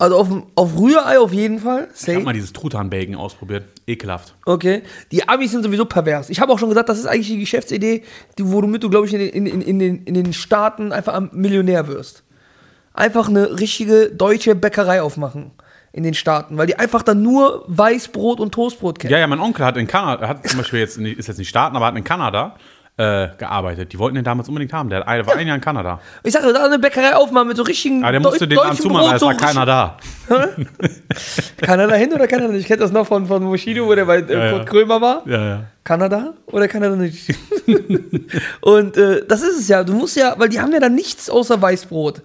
Also auf, auf Rührei auf jeden Fall. Ich Safe. habe mal dieses Truthahn-Bacon ausprobiert. Ekelhaft. Okay. Die Amis sind sowieso pervers. Ich habe auch schon gesagt, das ist eigentlich die Geschäftsidee, die, womit du, glaube ich, in den, in, in, in, den, in den Staaten einfach Millionär wirst. einfach eine richtige deutsche Bäckerei aufmachen in den Staaten, weil die einfach dann nur Weißbrot und Toastbrot kennen. Ja, ja, mein Onkel hat in Kanada, hat zum Beispiel jetzt, in, ist jetzt nicht Staaten, aber hat in Kanada äh, gearbeitet. Die wollten den damals unbedingt haben. Der war ein Jahr in Kanada. Ich sag, da eine Bäckerei aufmachen mit so richtigen Ja, der musste Deu- den dann zumachen, es so war keiner da. Kanada hin oder Kanada nicht? Ich kenne das noch von, von Bushido, wo der bei äh, Ja, Kurt ja. Krömer war. Ja, ja. Kanada oder Kanada nicht? und äh, das ist es ja. Du musst ja, weil die haben ja dann nichts außer Weißbrot.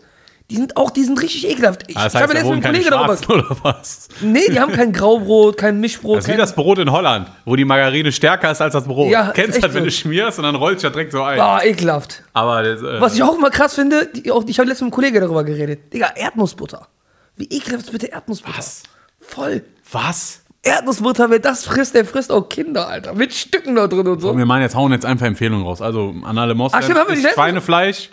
Die sind auch, die sind richtig ekelhaft. Ich, Ah, Das ich heißt, habe da jetzt mit einem Kollegen darüber. Oder was? Nee, die haben kein Graubrot, kein Mischbrot. Das ist wie kein, das Brot in Holland, wo die Margarine stärker ist als das Brot. Ja, Kennst du das, echt wenn so. du schmierst und dann rollt das direkt so ein. Ah, ekelhaft. Aber das, äh, Was ich auch immer krass finde, die, auch, ich habe letztens mit einem Kollegen darüber geredet. Digga, Erdnussbutter. Wie ekelhaft ist bitte Erdnussbutter? Was? Voll. was? Erdnussbutter, wer das frisst, der frisst auch Kinder, Alter. Mit Stücken da drin und so. Und wir meinen jetzt, hauen jetzt einfach Empfehlungen raus. Also an alle Moslems, Schweinefleisch.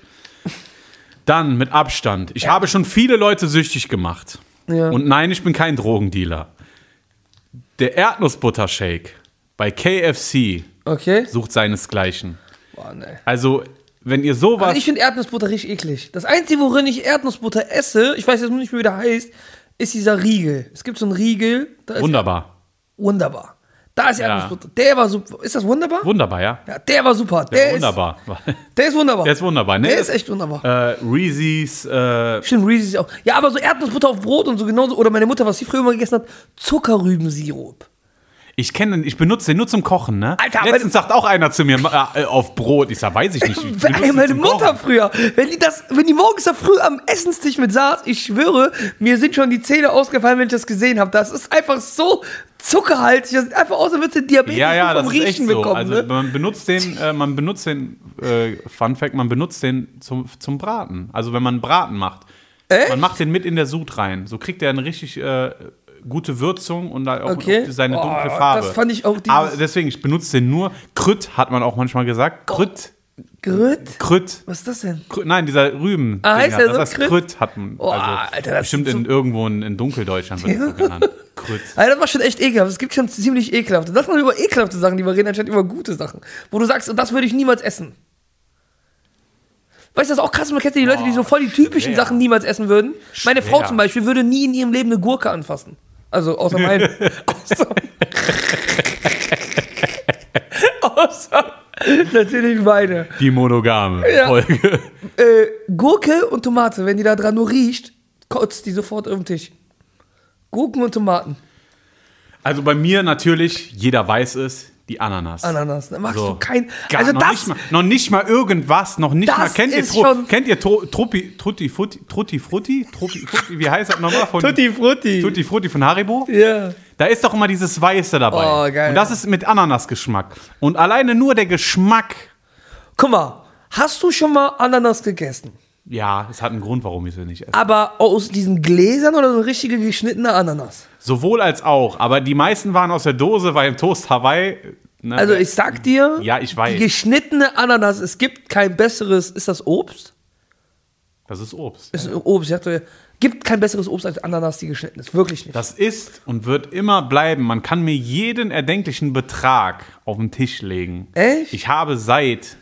Dann mit Abstand. Ich habe schon viele Leute süchtig gemacht. Ja. Und nein, ich bin kein Drogendealer. Der Erdnussbutter-Shake bei KFC Okay. sucht seinesgleichen. Boah, nee. Also, wenn ihr sowas. Also ich finde Erdnussbutter richtig eklig. Das Einzige, worin ich Erdnussbutter esse, ich weiß jetzt nur nicht mehr, wie der heißt, ist dieser Riegel. Es gibt so einen Riegel, da ist wunderbar. wunderbar. Da ist Ja. Erdnussbutter. Der war super. Ist das wunderbar? Wunderbar, ja? ja, der war super. Der, Ja, ist, wunderbar. Der ist wunderbar. Der ist wunderbar, ne? Der ist echt wunderbar. Äh, Reese's, äh, Stimmt, Reese's auch. Ja, aber so Erdnussbutter auf Brot und so genauso. Oder meine Mutter, was sie früher immer gegessen hat, Zuckerrübensirup. Ich kenne ich benutze den nur zum Kochen, ne? Alter, Letztens sagt auch einer zu mir, äh, auf Brot. Ich sag, weiß ich nicht. Ich Ey, meine Mutter Kochen. früher, wenn die das, wenn die morgens da früh am Essenstisch mit saß, ich schwöre, mir sind schon die Zähne ausgefallen, wenn ich das gesehen habe. Das ist einfach so zuckerhaltig, das sieht einfach aus, als würdest du Diabetes Ja, ja, vom das ist echt Riechen so. bekommen. Also ne? man benutzt den, äh, man benutzt den, äh, Fun Fact, man benutzt den zum, zum Braten. Also wenn man einen Braten macht. Echt? Man macht den mit in der Sud rein. So kriegt er eine richtig äh, gute Würzung und da auch, Okay. auch seine Oh, dunkle Farbe. das fand ich auch dieses- Aber deswegen, ich benutze den nur. Krütt hat man auch manchmal gesagt. Krütt. Grüt? Krütt. Was ist das denn? Krütt. Nein, dieser Rüben. Ah, heißt der das so heißt Krütt? Krütt hat man. Oh, also, Alter, das bestimmt ist so- in, irgendwo in, in Dunkeldeutschland wird das so genannt. Krütt. Alter, das war schon echt ekelhaft. Es gibt schon ziemlich ekelhafte. Lass mal über ekelhafte Sachen, die wir reden, anstatt über gute Sachen. Wo du sagst, das würde ich niemals essen. Weißt du, das ist auch krass, man kennt ja die Leute, die so voll die typischen schwer. Sachen niemals essen würden. Meine Frau Schwer. zum Beispiel würde nie in ihrem Leben eine Gurke anfassen. Also, außer meine. außer, außer natürlich meine. Die monogame Ja. Folge. Äh, Gurke und Tomate, wenn die da dran nur riecht, kotzt die sofort auf den Tisch. Gurken und Tomaten. Also bei mir natürlich, jeder weiß es, die Ananas. Ananas. Da magst So. du kein. Gar, also noch, das. nicht mal, noch nicht mal irgendwas, noch nicht mal. Kennt ihr, schon- kennt ihr Truppi, Trutti, Frutti, Trutti, Frutti, Truppi, Frutti, wie heißt das nochmal? Von, Frutti. Tutti Frutti von Haribo? Ja. Da ist doch immer dieses Weiße dabei. Oh, geil. Und das ist mit Ananasgeschmack. Und alleine nur der Geschmack, Guck mal, hast du schon mal Ananas gegessen? Ja, es hat einen Grund, warum ich sie nicht esse. Aber aus diesen Gläsern oder so eine richtige geschnittene Ananas? Sowohl als auch. Aber die meisten waren aus der Dose, weil im Toast Hawaii. Ne, Also ich sag dir, Ja, ich weiß. die geschnittene Ananas, es gibt kein besseres, ist das Obst? das ist Obst. Ist Obst, ich dachte, gibt kein besseres Obst als Ananas, die geschnitten ist. Wirklich nicht. Das ist und wird immer bleiben. Man kann mir jeden erdenklichen Betrag auf den Tisch legen. Echt? Ich habe seit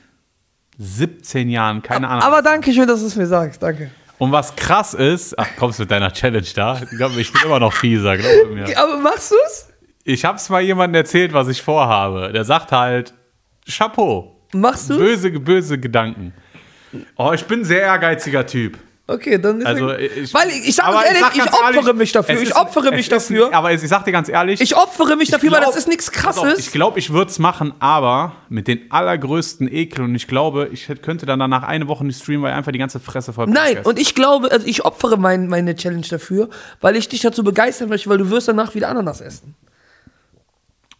17 Jahren keine Ahnung. Aber danke schön, dass du es mir sagst. Danke. und was krass ist, ach, kommst mit deiner Challenge da? Ich glaube, ich bin immer noch fieser, glaube mir. Aber machst du es? Ich habe es mal jemandem erzählt, was ich vorhabe. Der sagt halt, Chapeau. Machst du? Böse, böse Gedanken. Oh, ich bin ein sehr ehrgeiziger Typ. Okay, dann ist Also, ich, Weil ich, ich sag euch ehrlich, sag ich, ganz opfere ehrlich, mich dafür. Ich ist- opfere mich es ist- dafür. aber ich sag dir ganz ehrlich, Ich opfere mich dafür, weil glaub- das ist nichts Pass auf, krasses. Ich glaube, ich würde es machen, aber mit den allergrößten Ekel und ich glaube, ich könnte dann danach eine Woche nicht streamen, weil einfach die ganze Fresse voll Nein, und ich glaube, also ich opfere mein, meine Challenge dafür, weil ich dich dazu begeistern möchte, weil du wirst danach wieder Ananas essen.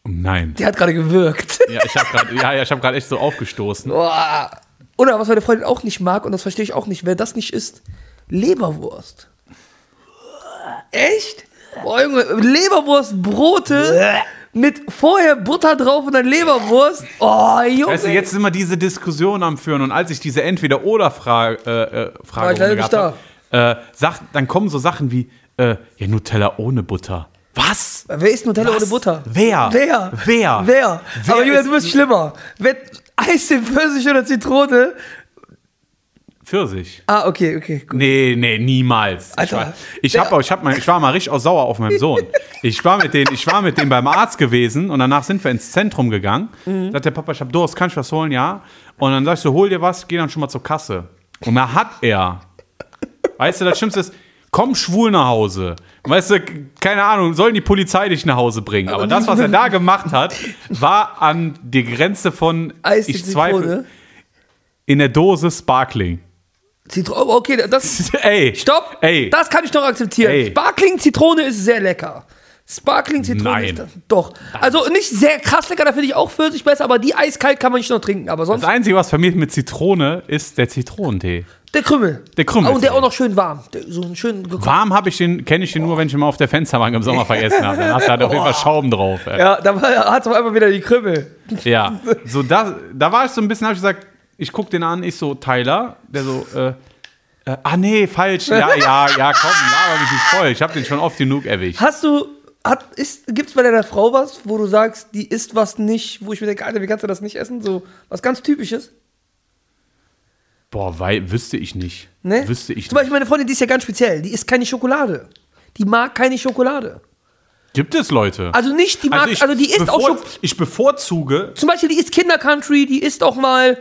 Nein. Der hat gerade gewirkt. Ja, ich habe gerade ja, ja, ich hab echt so aufgestoßen. Boah. Oder was meine Freundin auch nicht mag, und das verstehe ich auch nicht, wer das nicht isst, Leberwurst. Echt? Boah, Junge, Leberwurstbrote mit vorher Butter drauf und dann Leberwurst. Oh, Junge. Weißt du, jetzt sind wir diese Diskussion am Führen und als ich diese Entweder-Oder-Frage äh, äh, Frage War ich leider nicht hab, äh, sagt, dann kommen so Sachen wie, äh, ja, Nutella ohne Butter. Was? Wer isst Nutella Was? ohne Butter? Wer? Wer? Wer? Wer? Wer Aber ist- du bist schlimmer. Wer Eis in Pfirsich oder Zitrone? Pfirsich. Ah, okay, okay, gut. Nee, nee, niemals. Alter, ich, war, ich, hab, ich, hab mal, ich war mal richtig auch sauer auf meinen Sohn. Ich war mit denen, ich war mit denen beim Arzt gewesen und danach sind wir ins Zentrum gegangen. Mhm. Sagt der Papa, ich hab Durst, kann ich was holen? Ja. Und dann sag ich so, hol dir was, geh dann schon mal zur Kasse. Und da hat er, weißt du, das Schlimmste ist, komm schwul nach Hause. Weißt du, keine Ahnung, sollen die Polizei dich nach Hause bringen. Aber, das, was er da gemacht hat, war an die Grenze von, Eis ich zweifle, in der Dose Sparkling. Zitrone, okay, das. Ey. Stopp! Ey. Das kann ich noch akzeptieren. Ey. Sparkling Zitrone ist sehr lecker. Sparkling Zitrone Nein. ist das. Doch. Also nicht sehr krass lecker, da finde ich auch Pfirsich besser, aber die eiskalt kann man nicht noch trinken. Aber sonst Das Einzige, was vermehrt mit Zitrone ist der Zitronentee. Der Krümmel. Der Krümmel. Oh, und der auch noch schön warm. Der, so einen schönen. Warm habe ich den, kenne ich den nur, wenn ich ihn mal auf der Fensterbank im Sommer vergessen habe. Dann hast du halt auf jeden Fall Schaum drauf. Ey. Ja, da hat es auf einmal wieder die Krümmel. Ja. So, da, da war ich so ein bisschen, habe ich gesagt, ich gucke den an, ich so, Tyler, der so, äh, äh, ah nee, falsch. Ja, ja, ja, komm, laber mich nicht voll. Ich habe den schon oft genug erwischt. Hast du, hat, ist, gibt's bei deiner Frau was, wo du sagst, die isst was nicht, wo ich mir denke, Alter, wie kannst du das nicht essen? So was ganz Typisches? Boah, weil, wüsste ich nicht. Ne? Wüsste ich Zum Beispiel meine Freundin, die ist ja ganz speziell. Die isst keine Schokolade. Die mag keine Schokolade. Gibt es Leute? Also nicht, die mag, also, die isst auch bevor, Schok Ich bevorzuge Zum Beispiel, die isst Kindercountry, die isst auch mal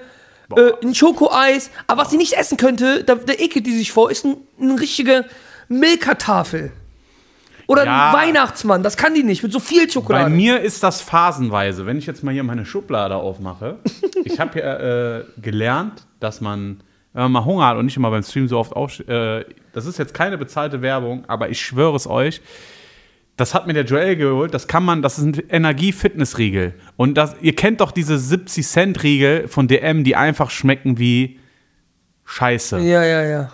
äh, ein Schokoeis. Aber was sie nicht essen könnte, da, da ekelt die sich vor, ist ein, eine richtige Milka-Tafel. Oder Ja. ein Weihnachtsmann, das kann die nicht, mit so viel Bei Schokolade. mir ist das phasenweise. Wenn ich jetzt mal hier meine Schublade aufmache, ich habe ja äh, gelernt, dass man, wenn man mal Hunger hat und nicht immer beim Stream so oft auf, äh, das ist jetzt keine bezahlte Werbung, aber ich schwöre es euch, das hat mir der Joel geholt, das kann man, das ist ein Energie-Fitness-Riegel. Und das, ihr kennt doch diese 70-Cent-Riegel von DM, die einfach schmecken wie Scheiße. Ja, ja, ja.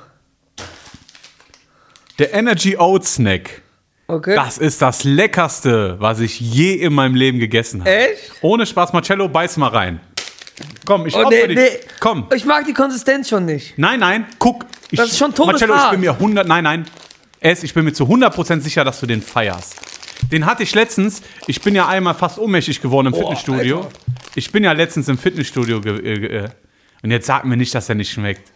Der Energy Oat Snack. Okay. Das ist das Leckerste, was ich je in meinem Leben gegessen habe. Echt? Ohne Spaß, Marcello, beiß mal rein. Komm, ich Oh, nee, dich. nee. Komm. Ich mag die Konsistenz schon nicht. Nein, nein, guck. Ich, Das ist schon Marcello, ich bin mir 100, nein, nein. Es, ich bin mir zu 100% sicher, dass du den feierst. Den hatte ich letztens, ich bin ja einmal fast ohnmächtig geworden im Fitnessstudio. Alter. Ich bin ja letztens im Fitnessstudio äh, äh, und jetzt sag mir nicht, dass er nicht schmeckt.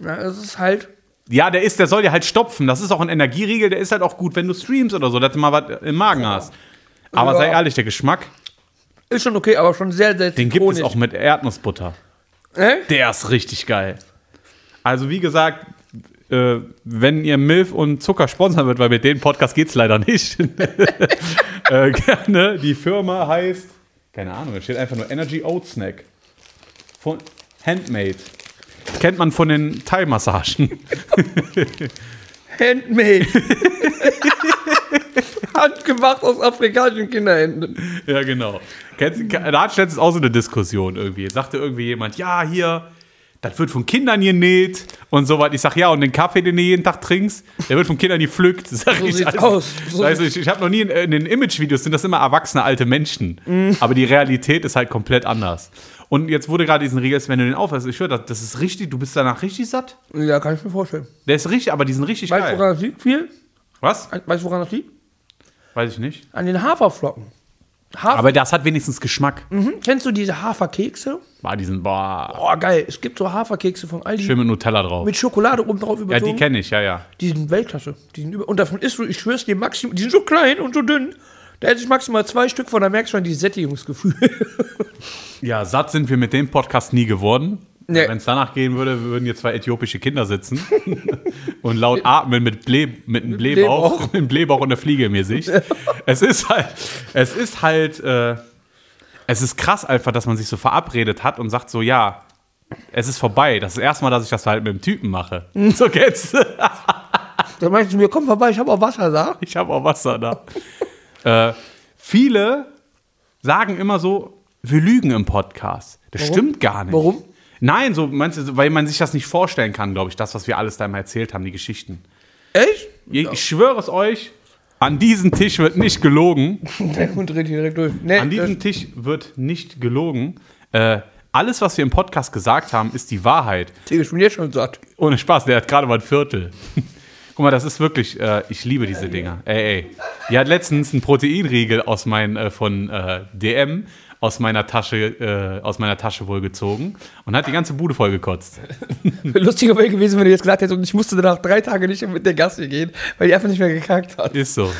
Ja, es ist halt. Ja, der ist, der soll dir halt stopfen. Das ist auch ein Energieriegel, der ist halt auch gut, wenn du streamst oder so, dass du mal was im Magen hast. Aber Ja. sei ehrlich, der Geschmack, Ist schon okay, aber schon sehr, sehr den gibt es zitronisch. auch mit Erdnussbutter. Äh? Der ist richtig geil. Also wie gesagt, äh, wenn ihr Milf und Zucker sponsern wird, weil mit dem Podcast geht es leider nicht, äh, gerne. Die Firma heißt, keine Ahnung, da steht einfach nur Energy Oat Snack. Von Handmade. Kennt man von den Thai-Massagen. Handmade. Handgemacht aus afrikanischen Kinderhänden. Ja, genau. Da hat letztens auch so eine Diskussion irgendwie. Sagte irgendwie jemand, ja, hier, das wird von Kindern genäht und so weiter. Ich sag, ja, und den Kaffee, den du jeden Tag trinkst, der wird von Kindern gepflückt. Sag So ich, sieht's also, aus. So also ich ich habe noch nie in, in den Image-Videos sind das immer erwachsene alte Menschen. Aber die Realität ist halt komplett anders. Und jetzt wurde gerade diesen Riegel, wenn du den aufhörst, ich höre, das, das ist richtig, du bist danach richtig satt. Ja, kann ich mir vorstellen. Der ist richtig, aber die sind richtig Weißt du, geil. woran das liegt? Viel? Was? Weißt du, woran das liegt? Weiß ich nicht. An den Haferflocken. Hafer Aber das hat wenigstens Geschmack. mhm. Kennst du diese Haferkekse? War diesen, boah, Oh, geil. Es gibt so Haferkekse von Aldi schön mit Nutella drauf. mit Schokolade oben drauf Ja, überzogen. die kenne ich, ja, ja. Die sind Weltklasse. Die sind über und davon isst du, ich schwör's dir, maximal, die sind so klein und so dünn. Da esse ich maximal zwei Stück von, da merkst du schon dieses Sättigungsgefühl. Ja, satt sind wir mit dem Podcast nie geworden. Nee. Wenn es danach gehen würde, würden hier zwei äthiopische Kinder sitzen und laut atmen mit, Ble mit einem Blähbauch, mit einem Blähbauch und einer Fliege im Gesicht. es ist halt, es ist halt, äh, es ist krass einfach, dass man sich so verabredet hat und sagt so, ja, es ist vorbei. Das ist das erste Mal, dass ich das halt mit dem Typen mache. So kennst du. da meinst du mir, komm vorbei, ich habe auch Wasser da. Ich habe auch Wasser da. Äh, viele sagen immer so, wir lügen im Podcast. Das stimmt gar nicht. Warum? Nein, so meinst du, weil man sich das nicht vorstellen kann, glaube ich, das, was wir alles da mal erzählt haben, die Geschichten. Echt? Ich, ich schwöre es euch, an diesem Tisch wird nicht gelogen. Der Hund dreht hier direkt durch. Nee, An diesem Tisch wird nicht gelogen. Äh, alles, was wir im Podcast gesagt haben, ist die Wahrheit. Digga, ich bin jetzt schon satt. Ohne Spaß, der hat gerade mal ein Viertel. Guck mal, das ist wirklich, äh, ich liebe diese Dinger. Ey, ey. Die hat letztens einen Proteinriegel aus meinen, äh, von äh, DM aus meiner Tasche, äh, aus meiner Tasche wohl gezogen und hat die ganze Bude voll gekotzt. Lustiger wäre gewesen, wenn du jetzt gesagt hättest, und ich musste danach drei Tage nicht mit der Gassi gehen, weil die einfach nicht mehr gekackt hat. Ist so.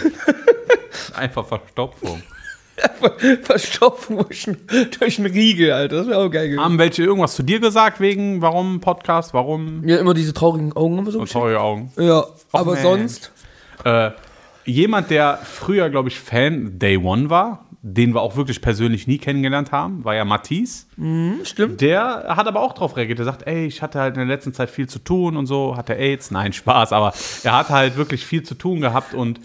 Einfach Verstopfung. Verstopfen durch einen, durch einen Riegel, Alter. Das wäre auch geil gewesen. Haben welche irgendwas zu dir gesagt wegen warum Podcast, warum Ja, immer diese traurigen Augen wir so und geschickt. traurige Augen? Ja, aber man. sonst. Äh, jemand, der früher, glaube ich, Fan Day One war, den wir auch wirklich persönlich nie kennengelernt haben, war ja Matisse. Stimmt. Der hat aber auch drauf reagiert. Er sagt, ey, ich hatte halt in der letzten Zeit viel zu tun und so, hatte AIDS. Nein, Spaß, aber er hat halt wirklich viel zu tun gehabt und,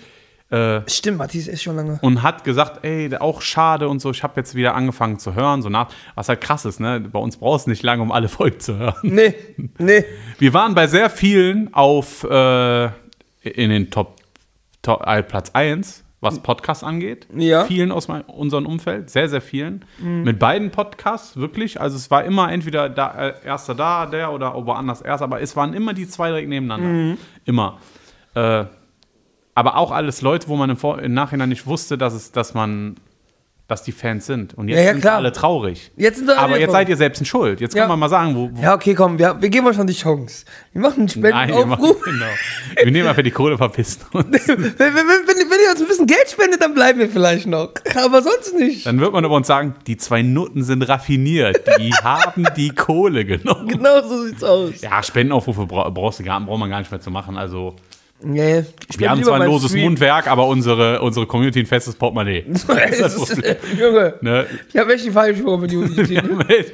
äh, Stimmt, Matthias ist schon lange. und hat gesagt, ey, auch schade und so, ich habe jetzt wieder angefangen zu hören, so nach, was halt krass ist, ne? Bei uns brauchst du nicht lange, um alle Folgen zu hören. Nee, nee. Wir waren bei sehr vielen auf äh, in den Top, Top äh, Platz 1, was Podcasts angeht. Ja. Vielen aus mein, unserem Umfeld, sehr, sehr vielen. Mit beiden Podcasts, wirklich. Also es war immer entweder da, äh, erster da, der oder woanders erst, aber es waren immer die zwei direkt nebeneinander. Immer. Äh, aber auch alles Leute, wo man im, Vor im Nachhinein nicht wusste, dass es, dass man, dass die Fans sind. Und jetzt Ja, ja, sind alle traurig. Jetzt sind alle aber jetzt seid ihr selbst in Schuld. Jetzt Ja. kann man mal sagen, wo, wo Ja, okay, komm, wir, wir geben euch schon die Chance. Wir machen einen Nein, wir, machen, Spendenaufruf. genau. wir nehmen einfach die Kohle, verpisst uns. wenn, wenn, wenn, wenn, ihr uns ein bisschen Geld spendet, dann bleiben wir vielleicht noch. Aber sonst nicht. Dann wird man über uns sagen, die zwei Nutten sind raffiniert. Die haben die Kohle genommen. Genau so sieht's aus. Ja, Spendenaufrufe bra brauchst du gar, braucht man gar nicht mehr zu machen. Also, Nee, wir haben zwar ein loses Stream. Mundwerk, aber unsere, unsere Community ein festes Portemonnaie. Das ist, Junge, Ne? ich habe echt die falsche Community.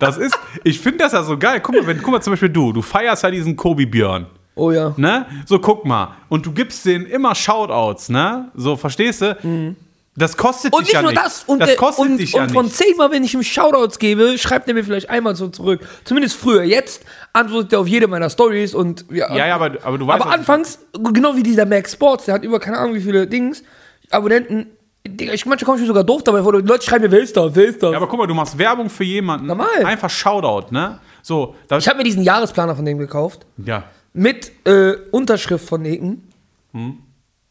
Das ist, ich finde das ja so geil. Guck mal, wenn, guck mal zum Beispiel du, du feierst ja diesen Kobi Björn. Oh ja. Ne? So, guck mal. Und du gibst denen immer Shoutouts, ne? So, verstehst du? Das kostet Und dich nicht ja nur nicht. das. Und, das der- kostet und, dich ja und von nicht. zehnmal, wenn ich ihm Shoutouts gebe, schreibt er mir vielleicht einmal so zurück. Zumindest früher. Jetzt antwortet er auf jede meiner Stories und ja. Ja, ja, aber, aber du weißt aber anfangs, genau wie dieser Max Sports, der hat über keine Ahnung wie viele Dings, Abonnenten. Digga, Ich, manchmal komme ich mir sogar doof dabei vor. Die Leute schreiben mir, wer ist das, wer ist das? Ja, aber guck mal, du machst Werbung für jemanden. Normal. Einfach Shoutout, ne? So, ich habe mir diesen Jahresplaner von dem gekauft. ja. Mit äh, Unterschrift von Eken. Hm.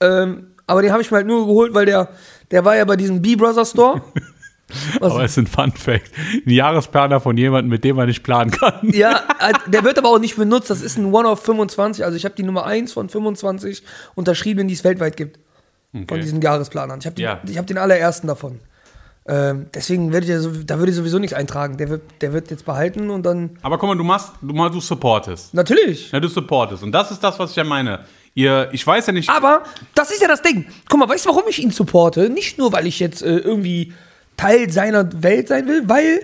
Ähm, aber den habe ich mir halt nur geholt, weil der, der war ja bei diesem B-Brother Store. Was? Aber es ist ein Fun Fact. Ein Jahresplaner von jemandem, mit dem man nicht planen kann. Ja, äh, der wird aber auch nicht benutzt. Das ist ein One of 25. Also ich habe die Nummer 1 von 25 unterschrieben, die es weltweit gibt. Von Okay. diesen Jahresplanern. Ich habe Ja. ich hab den allerersten davon. Ähm, deswegen werde ich so, da würde ich sowieso nichts eintragen. Der wird, der wird jetzt behalten und dann. Aber guck mal, du machst, du, mal, du supportest. Natürlich. Ja, du supportest. Und das ist das, was ich ja meine. Ihr, ich weiß ja nicht. Aber das ist ja das Ding. Guck mal, weißt du, warum ich ihn supporte? Nicht nur, weil ich jetzt äh, irgendwie Teil seiner Welt sein will, weil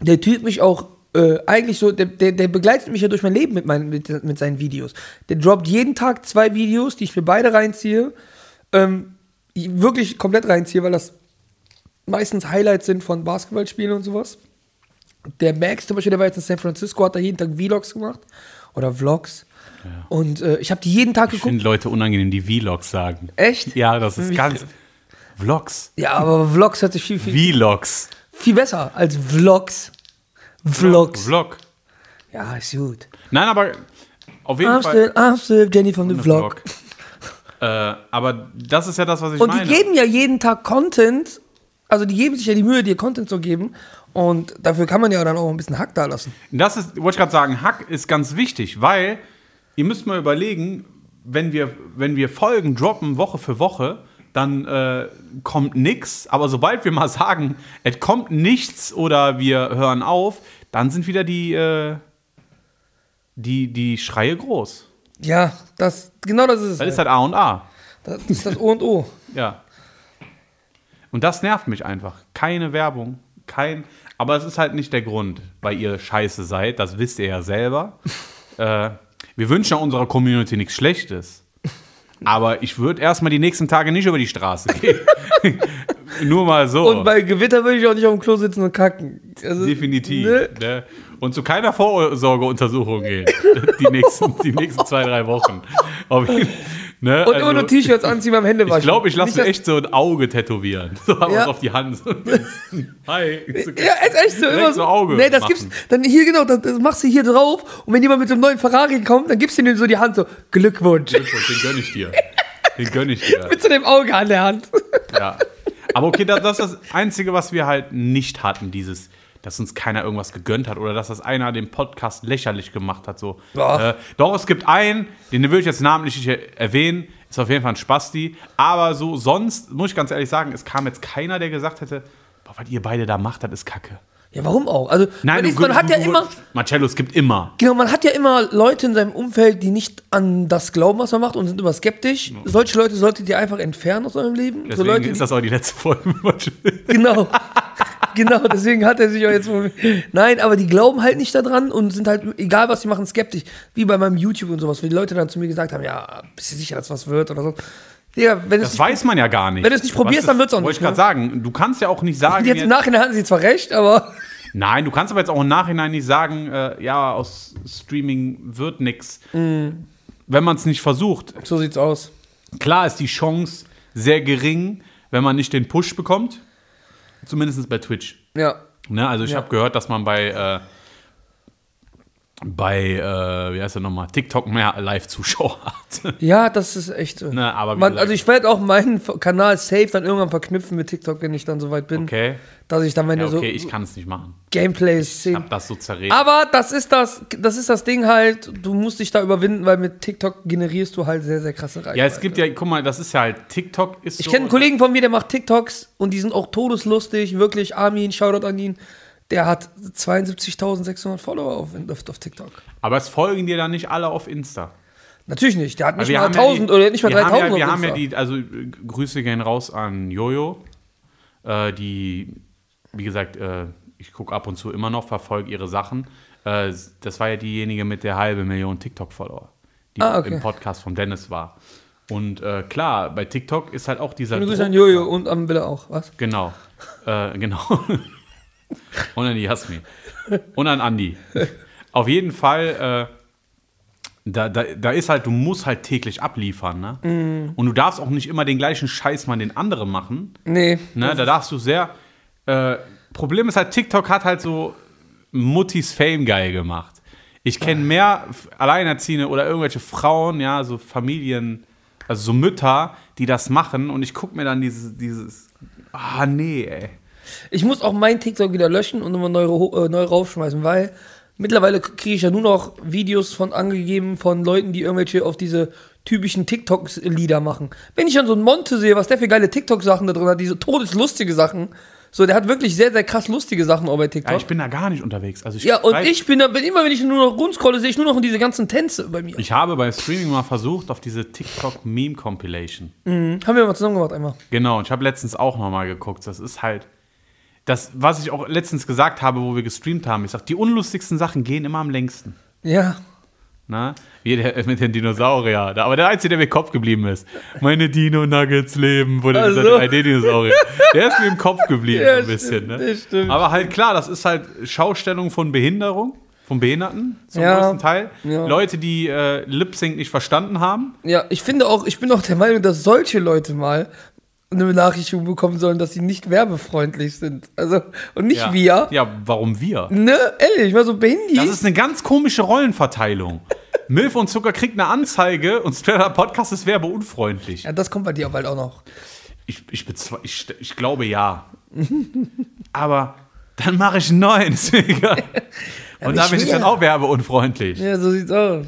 der Typ mich auch äh, eigentlich so, der, der, der begleitet mich ja durch mein Leben mit, meinen, mit, mit seinen Videos. Der droppt jeden Tag zwei Videos, die ich mir beide reinziehe. Ähm, wirklich komplett reinziehe, weil das meistens Highlights sind von Basketballspielen und sowas. Der Max zum Beispiel, der war jetzt in San Francisco, hat da jeden Tag Vlogs gemacht. Oder Vlogs. Und äh, ich habe die jeden Tag ich geguckt. finde Leute unangenehm, die Vlogs sagen. Echt? Ja, das ist ganz. Vlogs. Ja, aber Vlogs hört sich viel, viel, Vlogs. viel besser als Vlogs. Vlogs. Vlog. Ja, ist gut. Nein, aber auf jeden I'm Fall. still, I'm still Jenny von the Vlog. Äh, aber das ist ja das, was ich Und meine. die geben ja jeden Tag Content. Also die geben sich ja die Mühe, dir Content zu geben. Und dafür kann man ja dann auch ein bisschen Hack da lassen. Das ist, wollte ich gerade sagen, Hack ist ganz wichtig, weil ihr müsst mal überlegen, wenn wir, wenn wir Folgen droppen, Woche für Woche, dann äh, kommt nichts. Aber sobald wir mal sagen, es kommt nichts oder wir hören auf, dann sind wieder die, äh, die, die Schreie groß. Ja, das, genau das ist es. Das ist halt A und A. Das ist das O und O. Ja. Und das nervt mich einfach. Keine Werbung, kein. Aber es ist halt nicht der Grund, weil ihr scheiße seid. Das wisst ihr ja selber. äh, wir wünschen unserer Community nichts Schlechtes. Aber ich würde erstmal die nächsten Tage nicht über die Straße gehen. Nur mal so. Und bei Gewitter würde ich auch nicht auf dem Klo sitzen und kacken. Also, Definitiv. Ne? Ne? Und zu keiner Vorsorgeuntersuchung gehen. Die nächsten, die nächsten zwei, drei Wochen. Auf jeden- ne? Und immer nur T-Shirts anziehen beim Händewaschen. Ich glaube, ich lasse mir echt so ein Auge tätowieren. So Ja. auf die Hand. Hi. Ja, ist echt so. Immer so Auge Nee, das machen. gibt's. Dann hier, genau, das, das machst du hier drauf. Und wenn jemand mit so einem neuen Ferrari kommt, dann gibst du ihm so die Hand so, Glückwunsch. Den gönne ich dir. Den gönne ich dir. mit so dem Auge an der Hand. Ja. Aber okay, das, das ist das Einzige, was wir halt nicht hatten, dieses, dass uns keiner irgendwas gegönnt hat oder dass das einer den Podcast lächerlich gemacht hat. So. Äh, doch, es gibt einen, den will ich jetzt namentlich nicht erwähnen, ist auf jeden Fall ein Spasti. Aber so sonst, muss ich ganz ehrlich sagen, es kam jetzt keiner, der gesagt hätte, boah, was ihr beide da macht, das ist Kacke. Ja, warum auch? Also, man, du- man hat du- ja immer, Marcello, es gibt immer. genau, man hat ja immer Leute in seinem Umfeld, die nicht an das glauben, was man macht und sind immer skeptisch. Solche Leute solltet ihr einfach entfernen aus eurem Leben. Deswegen so Leute, ist das auch die letzte Folge. genau. genau, deswegen hat er sich auch jetzt. Nein, aber die glauben halt nicht daran und sind halt, egal was sie machen, skeptisch. Wie bei meinem YouTube und sowas, wo die Leute dann zu mir gesagt haben: Ja, bist du sicher, dass was wird oder so. Digga, wenn es Das weiß man ja gar nicht. Wenn du es nicht probierst, Was dann wird's auch Wollte nicht, ich gerade ne? sagen. Du kannst ja auch nicht sagen. jetzt im Nachhinein hatten sie zwar recht, aber. Nein, du kannst aber jetzt auch im Nachhinein nicht sagen, äh, ja, aus Streaming wird nix. Mhm. Wenn man es nicht versucht. So sieht's aus. Klar ist die Chance sehr gering, wenn man nicht den Push bekommt. Zumindest bei Twitch. Ja. Ne? Also ich Ja. habe gehört, dass man bei, äh, bei äh, wie heißt der nochmal, TikTok mehr Live-Zuschauer hat. Ja, das ist echt so. Ne, aber Man, gesagt- also ich werde auch meinen Kanal safe dann irgendwann verknüpfen mit TikTok, wenn ich dann soweit bin, Okay. Dass ich dann meine Ja, okay, so ich kann es nicht machen. Gameplays Ich habe das so zerredet. Aber das ist das, das ist das Ding halt, du musst dich da überwinden, weil mit TikTok generierst du halt sehr, sehr krasse Reichweite. ja, es gibt ja, guck mal, das ist ja halt, TikTok ist Ich so, kenne einen Kollegen von mir, der macht TikToks und die sind auch todeslustig, wirklich. Armin, Shoutout an ihn. Der hat 72.600 Follower auf, auf, auf TikTok. Aber es folgen dir dann nicht alle auf Insta. Natürlich nicht, der hat nicht mal haben ja 1000 die- oder nicht mal wir haben 3000 Ja, wir auf haben ja die, also Grüße gehen raus an Jojo, äh, die, wie gesagt, äh, ich gucke ab und zu immer noch, verfolge ihre Sachen. Äh, das war ja diejenige mit der halbe Million TikTok-Follower, die Ah, okay. im Podcast von Dennis war. Und äh, klar, bei TikTok ist halt auch dieser Grüße Druck an Jojo und an Wille auch, was? Genau. Äh, genau. Und an die Jasmin. Und an Andi. Auf jeden Fall, äh, da, da, da ist halt, du musst halt täglich abliefern, ne? Mhm. Und du darfst auch nicht immer den gleichen Scheiß mal den anderen machen. Nee. Ne? Da darfst du sehr. Äh, Problem ist halt, TikTok hat halt so Muttis Fame geil gemacht. Ich kenne mehr Alleinerziehende oder irgendwelche Frauen, ja, so Familien, also so Mütter, die das machen und ich gucke mir dann dieses, dieses, ah nee, ey. Ich muss auch meinen TikTok wieder löschen und nochmal neu, äh, neu raufschmeißen, weil mittlerweile kriege ich ja nur noch Videos von angegeben von Leuten, die irgendwelche auf diese typischen TikTok-Lieder machen. Wenn ich dann so einen Monte sehe, was der für geile TikTok-Sachen da drin hat, diese todeslustige Sachen, so, der hat wirklich sehr, sehr krass lustige Sachen auch bei TikTok. Ja, ich bin da gar nicht unterwegs. Also ich Ja, und weiß- ich bin da, wenn immer wenn ich nur noch rumscrolle, sehe ich nur noch diese ganzen Tänze bei mir. Ich habe beim Streaming mal versucht, auf diese TikTok-Meme-Compilation. Haben wir mal zusammen gemacht einmal. Genau, und ich habe letztens auch noch mal geguckt. Das ist halt das, was ich auch letztens gesagt habe, wo wir gestreamt haben. Ich sag, die unlustigsten Sachen gehen immer am längsten. Ja. Na? Wie der, mit den Dinosaurier. Aber der Einzige, der mir im Kopf geblieben ist. Meine Dino-Nuggets leben, wurde Ach dieser so. 3D-Dinosaurier. Der ist mir im Kopf geblieben, Ja, ein bisschen. stimmt, Ne? stimmt. Aber halt klar, das ist halt Schaustellung von Behinderung, von Behinderten zum Ja. größten Teil. Ja. Leute, die äh, Lip-Sync nicht verstanden haben. Ja, ich finde auch, ich bin auch der Meinung, dass solche Leute mal eine Benachrichtigung bekommen sollen, dass sie nicht werbefreundlich sind. Also, und nicht Ja. wir. Ja, warum wir? Ne, ehrlich, mal so Behindi. Das ist eine ganz komische Rollenverteilung. Milf und Zucker kriegt eine Anzeige und Straighter Podcast ist werbeunfreundlich. ja, das kommt bei dir bald auch noch. Ich, ich, ich, ich glaube ja. Aber dann mache ich einen neuen, ist mir egal. Und da bin ich dann auch werbeunfreundlich. Ja, so sieht's aus.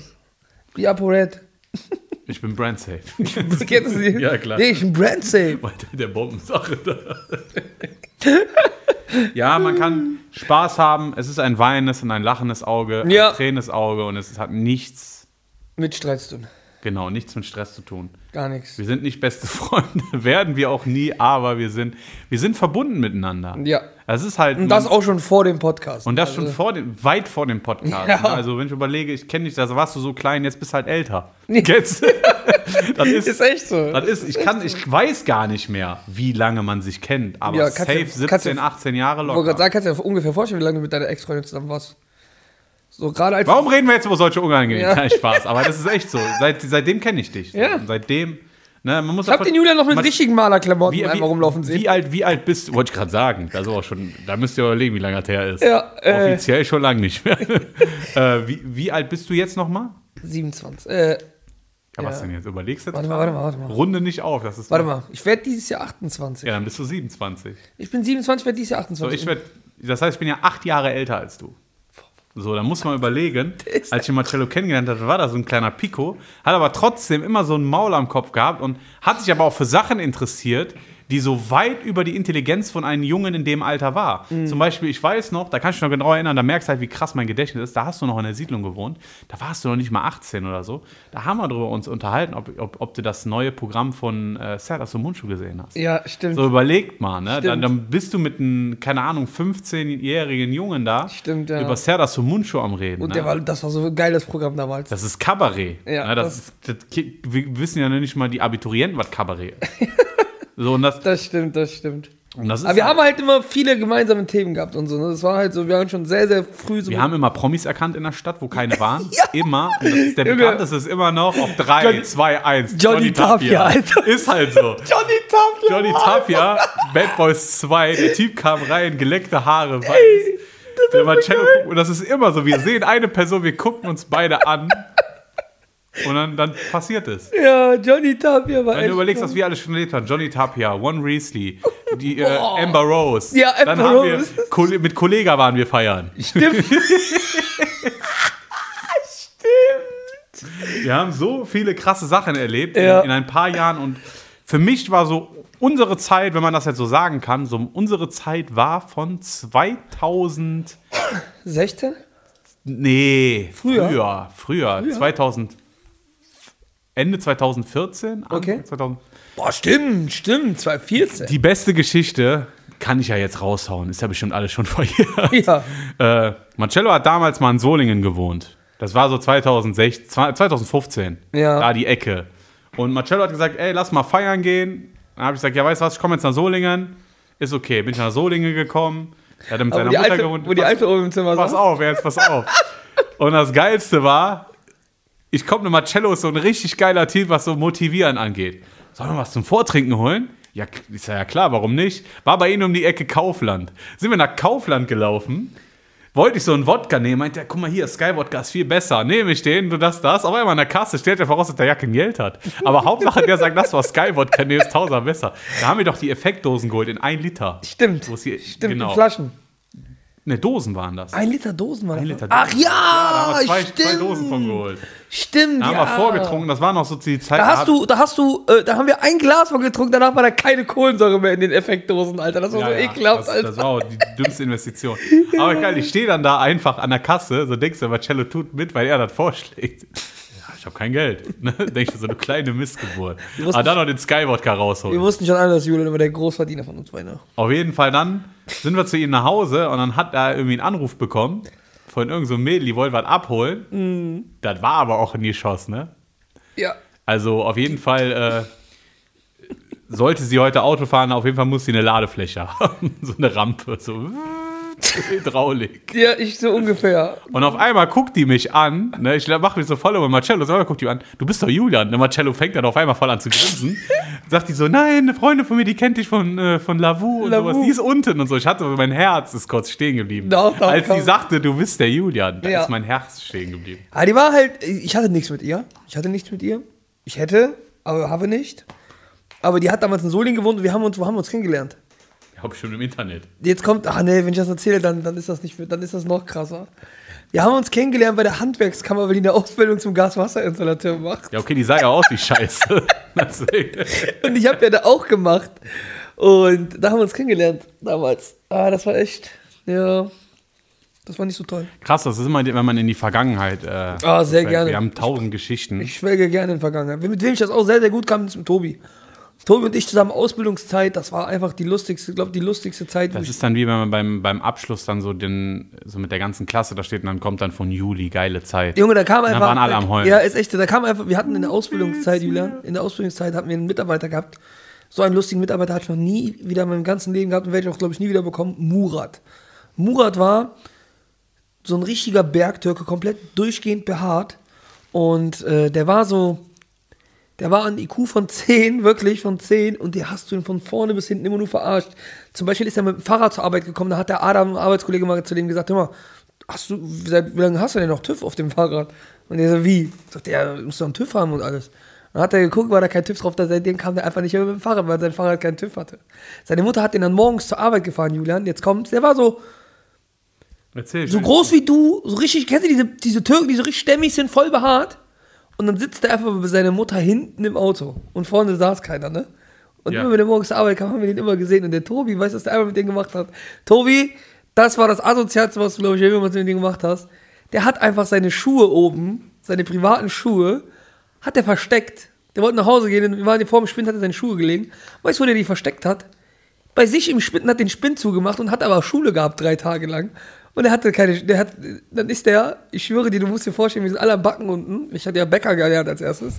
Wie ApoRed. Ich bin brandsafe. Kennst du sie? Ja, klar. Nee, ich bin brand safe. Weiter der Bombensache da. ja, man kann Spaß haben. Es ist ein weinendes und ein lachendes Auge, ein Ja. tränendes Auge und es hat nichts, Mit Streit zu tun. genau, nichts mit Stress zu tun. Gar nichts. Wir sind nicht beste Freunde, werden wir auch nie, aber wir sind, wir sind verbunden miteinander. Ja. Es ist halt. Und das auch schon vor dem Podcast. und das schon Also, vor dem, weit vor dem Podcast. Ja. ne? Also wenn ich überlege, ich kenne dich, da warst du so klein, jetzt bist du halt älter. Nee. Jetzt, das ist, Ist echt so. das ist, ich kann, ich weiß gar nicht mehr, wie lange man sich kennt, aber Ja, safe du- 17, kannst du- 18 Jahre Ich wollte gerade locker. sagen, kannst du dir ungefähr vorstellen, wie lange du mit deiner Ex-Freundin zusammen warst. So gerade als. Warum reden wir jetzt über solche unangenehmen? Ja. Kein Spaß, aber das ist echt so. Seit, seitdem kenne ich dich. Ja. Seitdem, ne, man muss Ich hab den Julian noch mit man- richtigen Malerklamotten wie, einfach wie, rumlaufen sehen. Wie alt, wie alt bist du? Wollte ich gerade sagen. Das ist auch schon, da müsst ihr überlegen, wie lange das her ist. Ja, äh. Offiziell schon lange nicht mehr. äh, wie, wie alt bist du jetzt nochmal? 27. Äh, Ja, was Ja. denn jetzt? Überlegst du jetzt? Warte mal, warte mal, warte mal. Runde nicht auf. Das ist Warte mal, ich werde dieses Jahr 28. Ja, dann bist du 27. Ich bin 27, werde dieses Jahr So, 28. ich werd, das heißt, ich bin ja acht Jahre älter als du. So, dann muss man überlegen, als ich Marcello kennengelernt habe, war da so ein kleiner Pico, hat aber trotzdem immer so ein Maul am Kopf gehabt und hat sich aber auch für Sachen interessiert, die so weit über die Intelligenz von einem Jungen in dem Alter war. Mhm. Zum Beispiel, ich weiß noch, da kann ich mich noch genau erinnern, da merkst du halt, wie krass mein Gedächtnis ist. Da hast du noch in der Siedlung gewohnt, da warst du noch nicht mal 18 oder so. Da haben wir darüber uns unterhalten, ob, ob, ob du das neue Programm von äh, Serdar Mundschuh gesehen hast. ja, stimmt. So überlegt mal, ne? Dann, dann bist du mit einem, keine Ahnung, 15-jährigen Jungen da Stimmt, ja. über Serdar Mundschuh am Reden. Und ne? war, das war so ein geiles Programm damals. das ist Kabarett. Ja, ne? das, das- das, wir wissen ja noch nicht mal die Abiturienten, was Kabarett ist. so, und das, Das stimmt, das stimmt. das ist Aber wir haben halt immer viele gemeinsame Themen gehabt und so. Ne? Das war halt so, wir haben schon sehr, sehr früh so. wir haben immer Promis erkannt in der Stadt, wo keine waren. Immer. Und das ist der bekannteste ist immer noch auf 3, Johnny- 2, 1. Johnny Tapia, Alter. Ist halt so. Johnny Tapia. Johnny Tapia, Bad Boys 2, der Typ kam rein, geleckte Haare, weiß. Der Marcello guckt, und das ist immer so, wir sehen eine Person, wir gucken uns beide an und dann, dann passiert es. Ja, Johnny Tapia war Wenn du überlegst, was wir alle schon erlebt haben, Johnny Tapia, One Riesly, die äh, Amber Rose. Ja, dann Amber haben Rose. wir, mit Kollega waren wir feiern. Stimmt. Wir haben so viele krasse Sachen erlebt Ja. in, in ein paar Jahren und für mich war so unsere Zeit, wenn man das jetzt so sagen kann, so unsere Zeit war von 2000 16? Nee, Früher? früher, früher, 2000 Ende 2014, Anfang Okay. 2000. Boah, stimmt, stimmt. 2014. Die beste Geschichte kann ich ja jetzt raushauen, ist ja bestimmt alles schon verjährt. Ja. Äh, Marcello hat damals mal in Solingen gewohnt. Das war so 2016, 2015. Ja. Da die Ecke. Und Marcello hat gesagt, ey, lass mal feiern gehen. Dann habe ich gesagt, ja, weißt du was, ich komme jetzt nach Solingen. Ist okay. Bin ich nach Solingen gekommen. Er hat mit Aber seiner die Mutter alte, gewohnt. wo die Pass- alte oben im Zimmer Pass saß. auf, jetzt pass auf. Und das Geilste war, ich komme, Marcello ist so ein richtig geiler Typ, was so Motivieren angeht. Sollen wir was zum Vortrinken holen? Ja, ist ja klar, warum nicht? War bei Ihnen um die Ecke Kaufland. Sind wir nach Kaufland gelaufen, wollte ich so einen Wodka nehmen, meinte er, guck mal hier, Sky Wodka ist viel besser. Nehme ich den, du das, das. Auf einmal an der Kasse stellt er voraus, dass der Jacke Geld hat. Aber Hauptsache, der sagt, das war Sky Wodka, nee, ist tausender besser. Da haben wir doch die Effektdosen geholt in ein Liter. Stimmt. Hier- Stimmt, genau. in Flaschen. Ne, Dosen waren das. Ein Liter Dosen war das. Ein Liter Ach Dosen. ja, da haben wir zwei, stimmt. zwei Dosen von geholt. Stimmt, Da haben ja. wir vorgetrunken, das war noch so die Zeit. Da hast du, da hast du, äh, da haben wir ein Glas von getrunken, danach war da keine Kohlensäure mehr in den Effektdosen, Alter. Das war Ja, so ja, ekelhaft, das, Alter. das war auch die dümmste Investition. Aber geil, ich stehe dann da einfach an der Kasse, so denkst du, Marcello tut mit, weil er das vorschlägt. Ich habe kein Geld. Ne? Denkst du, so eine kleine Missgeburt. Aber dann noch den Skywodka Wir rausholen. wussten schon alle, dass Julian immer der Großverdiener von uns beiden war. Auf jeden Fall dann sind wir zu ihm nach Hause und dann hat er irgendwie einen Anruf bekommen von irgendeinem so Mädel, die wollte was abholen. Mhm. Das war aber auch ein Geschoss, ne? Ja. Also auf jeden Fall äh, sollte sie heute Auto fahren, auf jeden Fall muss sie eine Ladefläche haben. so eine Rampe, so Hydraulik. Ja, ich so ungefähr. Und auf einmal guckt die mich an, ne, ich mache mich so voll über Marcello, so, guckt die an, du bist doch Julian. Der Marcello fängt dann auf einmal voll an zu grinsen. Sagt die so, nein, eine Freundin von mir, die kennt dich von, äh, von Lavu und Lavu. sowas, die ist unten und so. Ich hatte, mein Herz ist kurz stehen geblieben. Doch, doch, Als sie sagte, du bist der Julian, da Ja. ist mein Herz stehen geblieben. Aber die war halt, ich hatte nichts mit ihr. Ich hatte nichts mit ihr. Ich hätte, aber habe nicht. Aber die hat damals in Solingen gewohnt und wir haben uns, wo haben wir uns kennengelernt? Ich habe schon im Internet. Jetzt kommt, ach nee, wenn ich das erzähle, dann, dann ist das nicht, dann ist das noch krasser. Wir haben uns kennengelernt bei der Handwerkskammer, weil die eine Ausbildung zum Gaswasserinstallateur macht. Ja, okay, die sah ja aus wie Scheiße. Und ich habe ja da auch gemacht. Und da haben wir uns kennengelernt damals. Ah, das war echt, ja, das war nicht so toll. Krass, das ist immer, wenn man in die Vergangenheit. Äh, Ah, sehr fällt. gerne. Wir haben tausend Geschichten. Ich schwelge gerne in Vergangenheit. Mit wem ich das auch sehr, sehr gut kam, ist mit Tobi. Tobi und ich zusammen Ausbildungszeit, das war einfach die lustigste, glaube die lustigste Zeit. Das ist dann wie wenn man beim, beim Abschluss dann so den, so mit der ganzen Klasse da steht und dann kommt dann von Juli, geile Zeit. Junge, da kam einfach. waren alle am Heulen. Ja, ist echt. Da kam einfach. Wir hatten in der Ausbildungszeit, Julian, in der Ausbildungszeit hatten wir einen Mitarbeiter gehabt. So einen lustigen Mitarbeiter hatte ich noch nie wieder in meinem ganzen Leben gehabt und werde ich auch, glaube ich, nie wieder bekommen. Murat. Murat war so ein richtiger Bergtürke, komplett durchgehend behaart. Und äh, der war so. Der war ein IQ von 10, wirklich von 10, und der hast du ihn von vorne bis hinten immer nur verarscht. Zum Beispiel ist er mit dem Fahrrad zur Arbeit gekommen, da hat der Adam, ein Arbeitskollege, mal zu dem gesagt, hör mal, hast du, seit wie lange hast du denn noch TÜV auf dem Fahrrad? Und der so, wie? Sagt der, muss doch einen TÜV haben und alles. Dann hat er geguckt, war da kein TÜV drauf, da seitdem kam der einfach nicht mehr mit dem Fahrrad, weil sein Fahrrad keinen TÜV hatte. Seine Mutter hat den dann morgens zur Arbeit gefahren, Julian. Jetzt kommt's, der war so, Erzähl. so groß wie du, so richtig, kennst du diese, diese Türken, die so richtig stämmig sind, voll behaart? Und dann sitzt er einfach bei seiner Mutter hinten im Auto und vorne saß keiner, ne? Und Ja. immer wenn er morgens zur Arbeit kam, haben wir den immer gesehen. Und der Tobi, weißt du, was der einmal mit dem gemacht hat? Tobi, das war das Asozialste, was du, glaube ich, jemals mit dem gemacht hast. Der hat einfach seine Schuhe oben, seine privaten Schuhe, hat er versteckt. Der wollte nach Hause gehen, und wir waren vor dem Spind, hat er seine Schuhe gelegen. Weißt du, wo der die versteckt hat? Bei sich im Spind hat den Spind zugemacht und hat aber Schule gehabt drei Tage lang. Und er hatte keine, der hat, dann ist der, ich schwöre dir, du musst dir vorstellen, wir sind alle am Backen unten. Ich hatte ja Bäcker gelernt als erstes.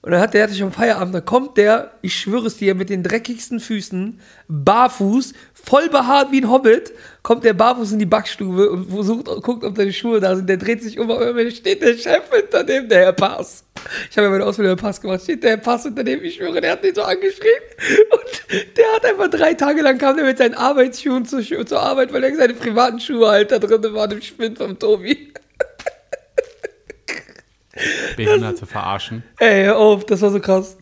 Und dann hat der, hatte ich am Feierabend, da kommt der, ich schwöre es dir, mit den dreckigsten Füßen, barfuß, voll behaart wie ein Hobbit, kommt der barfuß in die Backstube und versucht, guckt, ob seine Schuhe da sind. Der dreht sich um, aber mir steht der Chef hinter dem, der Herr Pass. Ich habe ja meine Ausbildung Herr Pass gemacht, steht der Herr Pass hinter dem, ich schwöre, der hat den so angeschrien. Und der hat einfach drei Tage lang kam der mit seinen Arbeitsschuhen zur, zur Arbeit, weil er seine privaten Schuhe halt da drin waren im Spind vom Tobi. Behinderte verarschen. Ey, hör auf, das war so krass.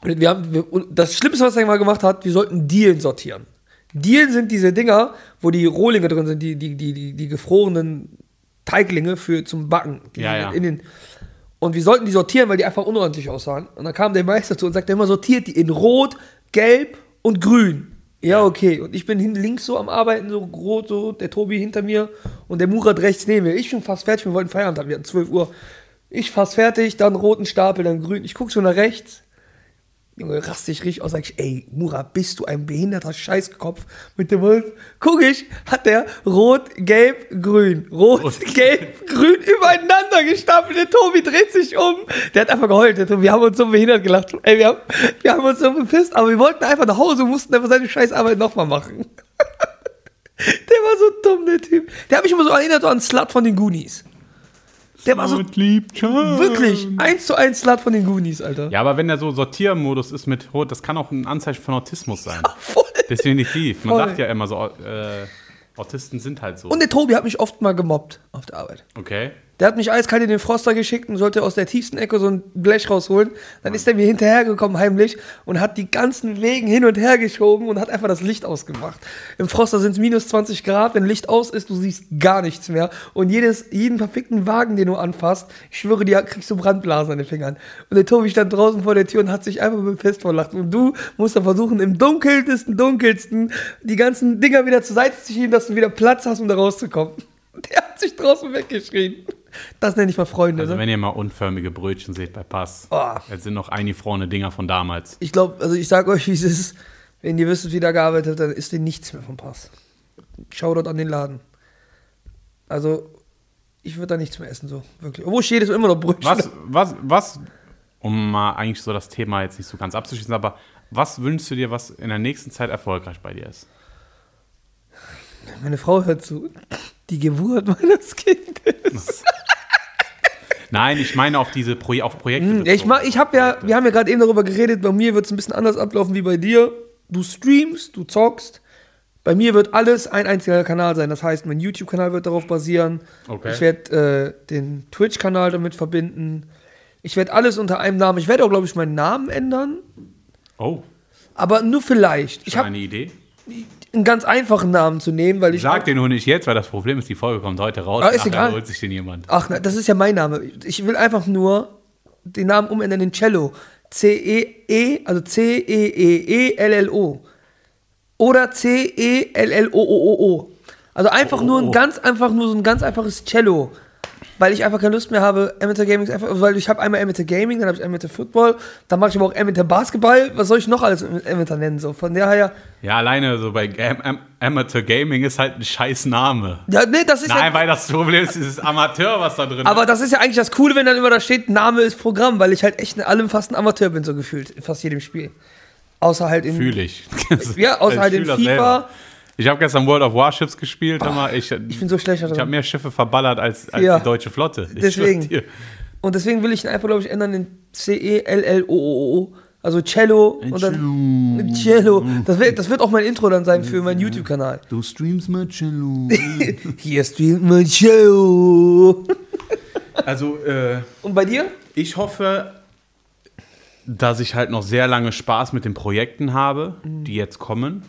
Und wir haben, wir, das Schlimmste, was er mal gemacht hat, wir sollten Dielen sortieren. Dielen sind diese Dinger, wo die Rohlinge drin sind, die, die, die, die, die gefrorenen Teiglinge für zum Backen. Ja, ja. In den, und wir sollten die sortieren, weil die einfach unordentlich aussahen. Und dann kam der Meister zu und sagte immer, sortiert die in Rot, Gelb und Grün. Ja, okay. Und ich bin hin, links so am Arbeiten, so rot, so, der Tobi hinter mir und der Murat rechts neben mir. Ich bin fast fertig, wir wollten Feierabend haben, wir hatten 12 Uhr. Ich fast fertig, dann roten Stapel, dann grün. Ich guck so nach rechts. Junge, raste ich richtig aus, sag ich, ey, Murat, bist du ein behinderter Scheißkopf mit dem Holz? Guck ich, hat der rot, gelb, grün, rot, Rot. gelb, grün übereinander gestapelt. Der Tobi dreht sich um. Der hat einfach geheult. Der Tobi, wir haben uns so behindert gelacht. Ey, wir haben, wir haben uns so bepisst, aber wir wollten einfach nach Hause, mussten einfach seine Scheißarbeit nochmal machen. Der war so dumm, der Typ. Der hat mich immer so erinnert an Slut von den Goonies. Der war so wirklich eins zu eins Slut von den Goonies, Alter. Ja, aber wenn der so Sortiermodus ist mit Rot, das kann auch ein Anzeichen von Autismus sein. Voll. Definitiv. Man Voll. sagt ja immer so, äh, Autisten sind halt so. Und der Tobi hat mich oft mal gemobbt auf der Arbeit. okay. Der hat mich eiskalt in den Froster geschickt und sollte aus der tiefsten Ecke so ein Blech rausholen. Dann ist er mir hinterhergekommen heimlich und hat die ganzen Wegen hin und her geschoben und hat einfach das Licht ausgemacht. Im Froster sind es minus 20 Grad, wenn Licht aus ist, du siehst gar nichts mehr. Und jedes, jeden verfickten Wagen, den du anfasst, ich schwöre dir, kriegst du Brandblasen an den Fingern. Und der Tobi stand draußen vor der Tür und hat sich einfach bepisst vor Lachen. Und du musst dann versuchen, im dunkelsten, dunkelsten die ganzen Dinger wieder zur Seite zu schieben, dass du wieder Platz hast, um da rauszukommen. Der hat sich draußen weggeschrien. Das nenne ich mal Freunde. Also ne? wenn ihr mal unförmige Brötchen seht bei Pass, Oh. das sind noch eingefrorene Dinger von damals. Ich glaube, also ich sag euch, wie es ist. Wenn ihr wisst, wie da gearbeitet habt, dann ist dir nichts mehr vom Pass. Shoutout an den Laden. Also, ich würde da nichts mehr essen, so, wirklich. Obwohl steht es immer noch Brötchen. Was, was, was, um mal eigentlich so das Thema jetzt nicht so ganz abzuschließen, aber was wünschst du dir, was in der nächsten Zeit erfolgreich bei dir ist? Meine Frau hört zu. Die Geburt meines Kindes. Nein, ich meine auf diese Pro auf Projekte. Hm, Ja, ich mag, ich habe ja, wir haben ja gerade eben darüber geredet, bei mir wird es ein bisschen anders ablaufen wie bei dir. Du streamst, du zockst. Bei mir wird alles ein einziger Kanal sein. Das heißt, mein YouTube-Kanal wird darauf basieren. Okay. Ich werde äh, den Twitch-Kanal damit verbinden. Ich werde alles unter einem Namen. Ich werde auch, glaube ich, meinen Namen ändern. Oh, Aber nur vielleicht. Ich habe eine Idee? Einen ganz einfachen Namen zu nehmen, weil ich. Sag den nur nicht jetzt, weil das Problem ist, die Folge kommt heute raus. Ah, ist egal. holt sich den jemand. Ach, na, das ist ja mein Name. Ich will einfach nur den Namen umändern in Cello. C-E-E, also C-E-E-E-L-L-O. Oder C-E-L-L-O-O-O-O. Also einfach nur ein Oh. ganz einfach nur so ein ganz einfaches Cello. Weil ich einfach keine Lust mehr habe, Amateur Gaming einfach, weil ich habe einmal Amateur Gaming, dann habe ich Amateur Football, dann mache ich aber auch Amateur Basketball. Was soll ich noch alles Amateur nennen? So, von daher, Ja, alleine so bei Am Am Amateur Gaming ist halt ein scheiß Name. ja, nee, das ist ja, Nein, weil das Problem ist, dieses Amateur, was da drin Aber ist. das ist ja eigentlich das Coole, wenn dann immer da steht, Name ist Programm, weil ich halt echt in allem fast ein Amateur bin, so gefühlt, in fast jedem Spiel. Außer halt in. Fühle ich. Ja, außer Ich halt in FIFA. selber. Ich habe gestern World of Warships gespielt, mal, ich, Ich bin so schlecht ich habe mehr Schiffe verballert als, als Ja. die deutsche Flotte. Ich Deswegen. Und deswegen will ich ihn einfach, glaube ich, ändern in C-E-L-L-O-O-O. Also Cello und dann Cello. Das wird, das wird auch mein Intro dann sein für meinen YouTube-Kanal. Du streamst mal Cello. Hier streamt mein Cello. also, äh, Und bei dir? ich hoffe, dass ich halt noch sehr lange Spaß mit den Projekten habe, Mhm. die jetzt kommen.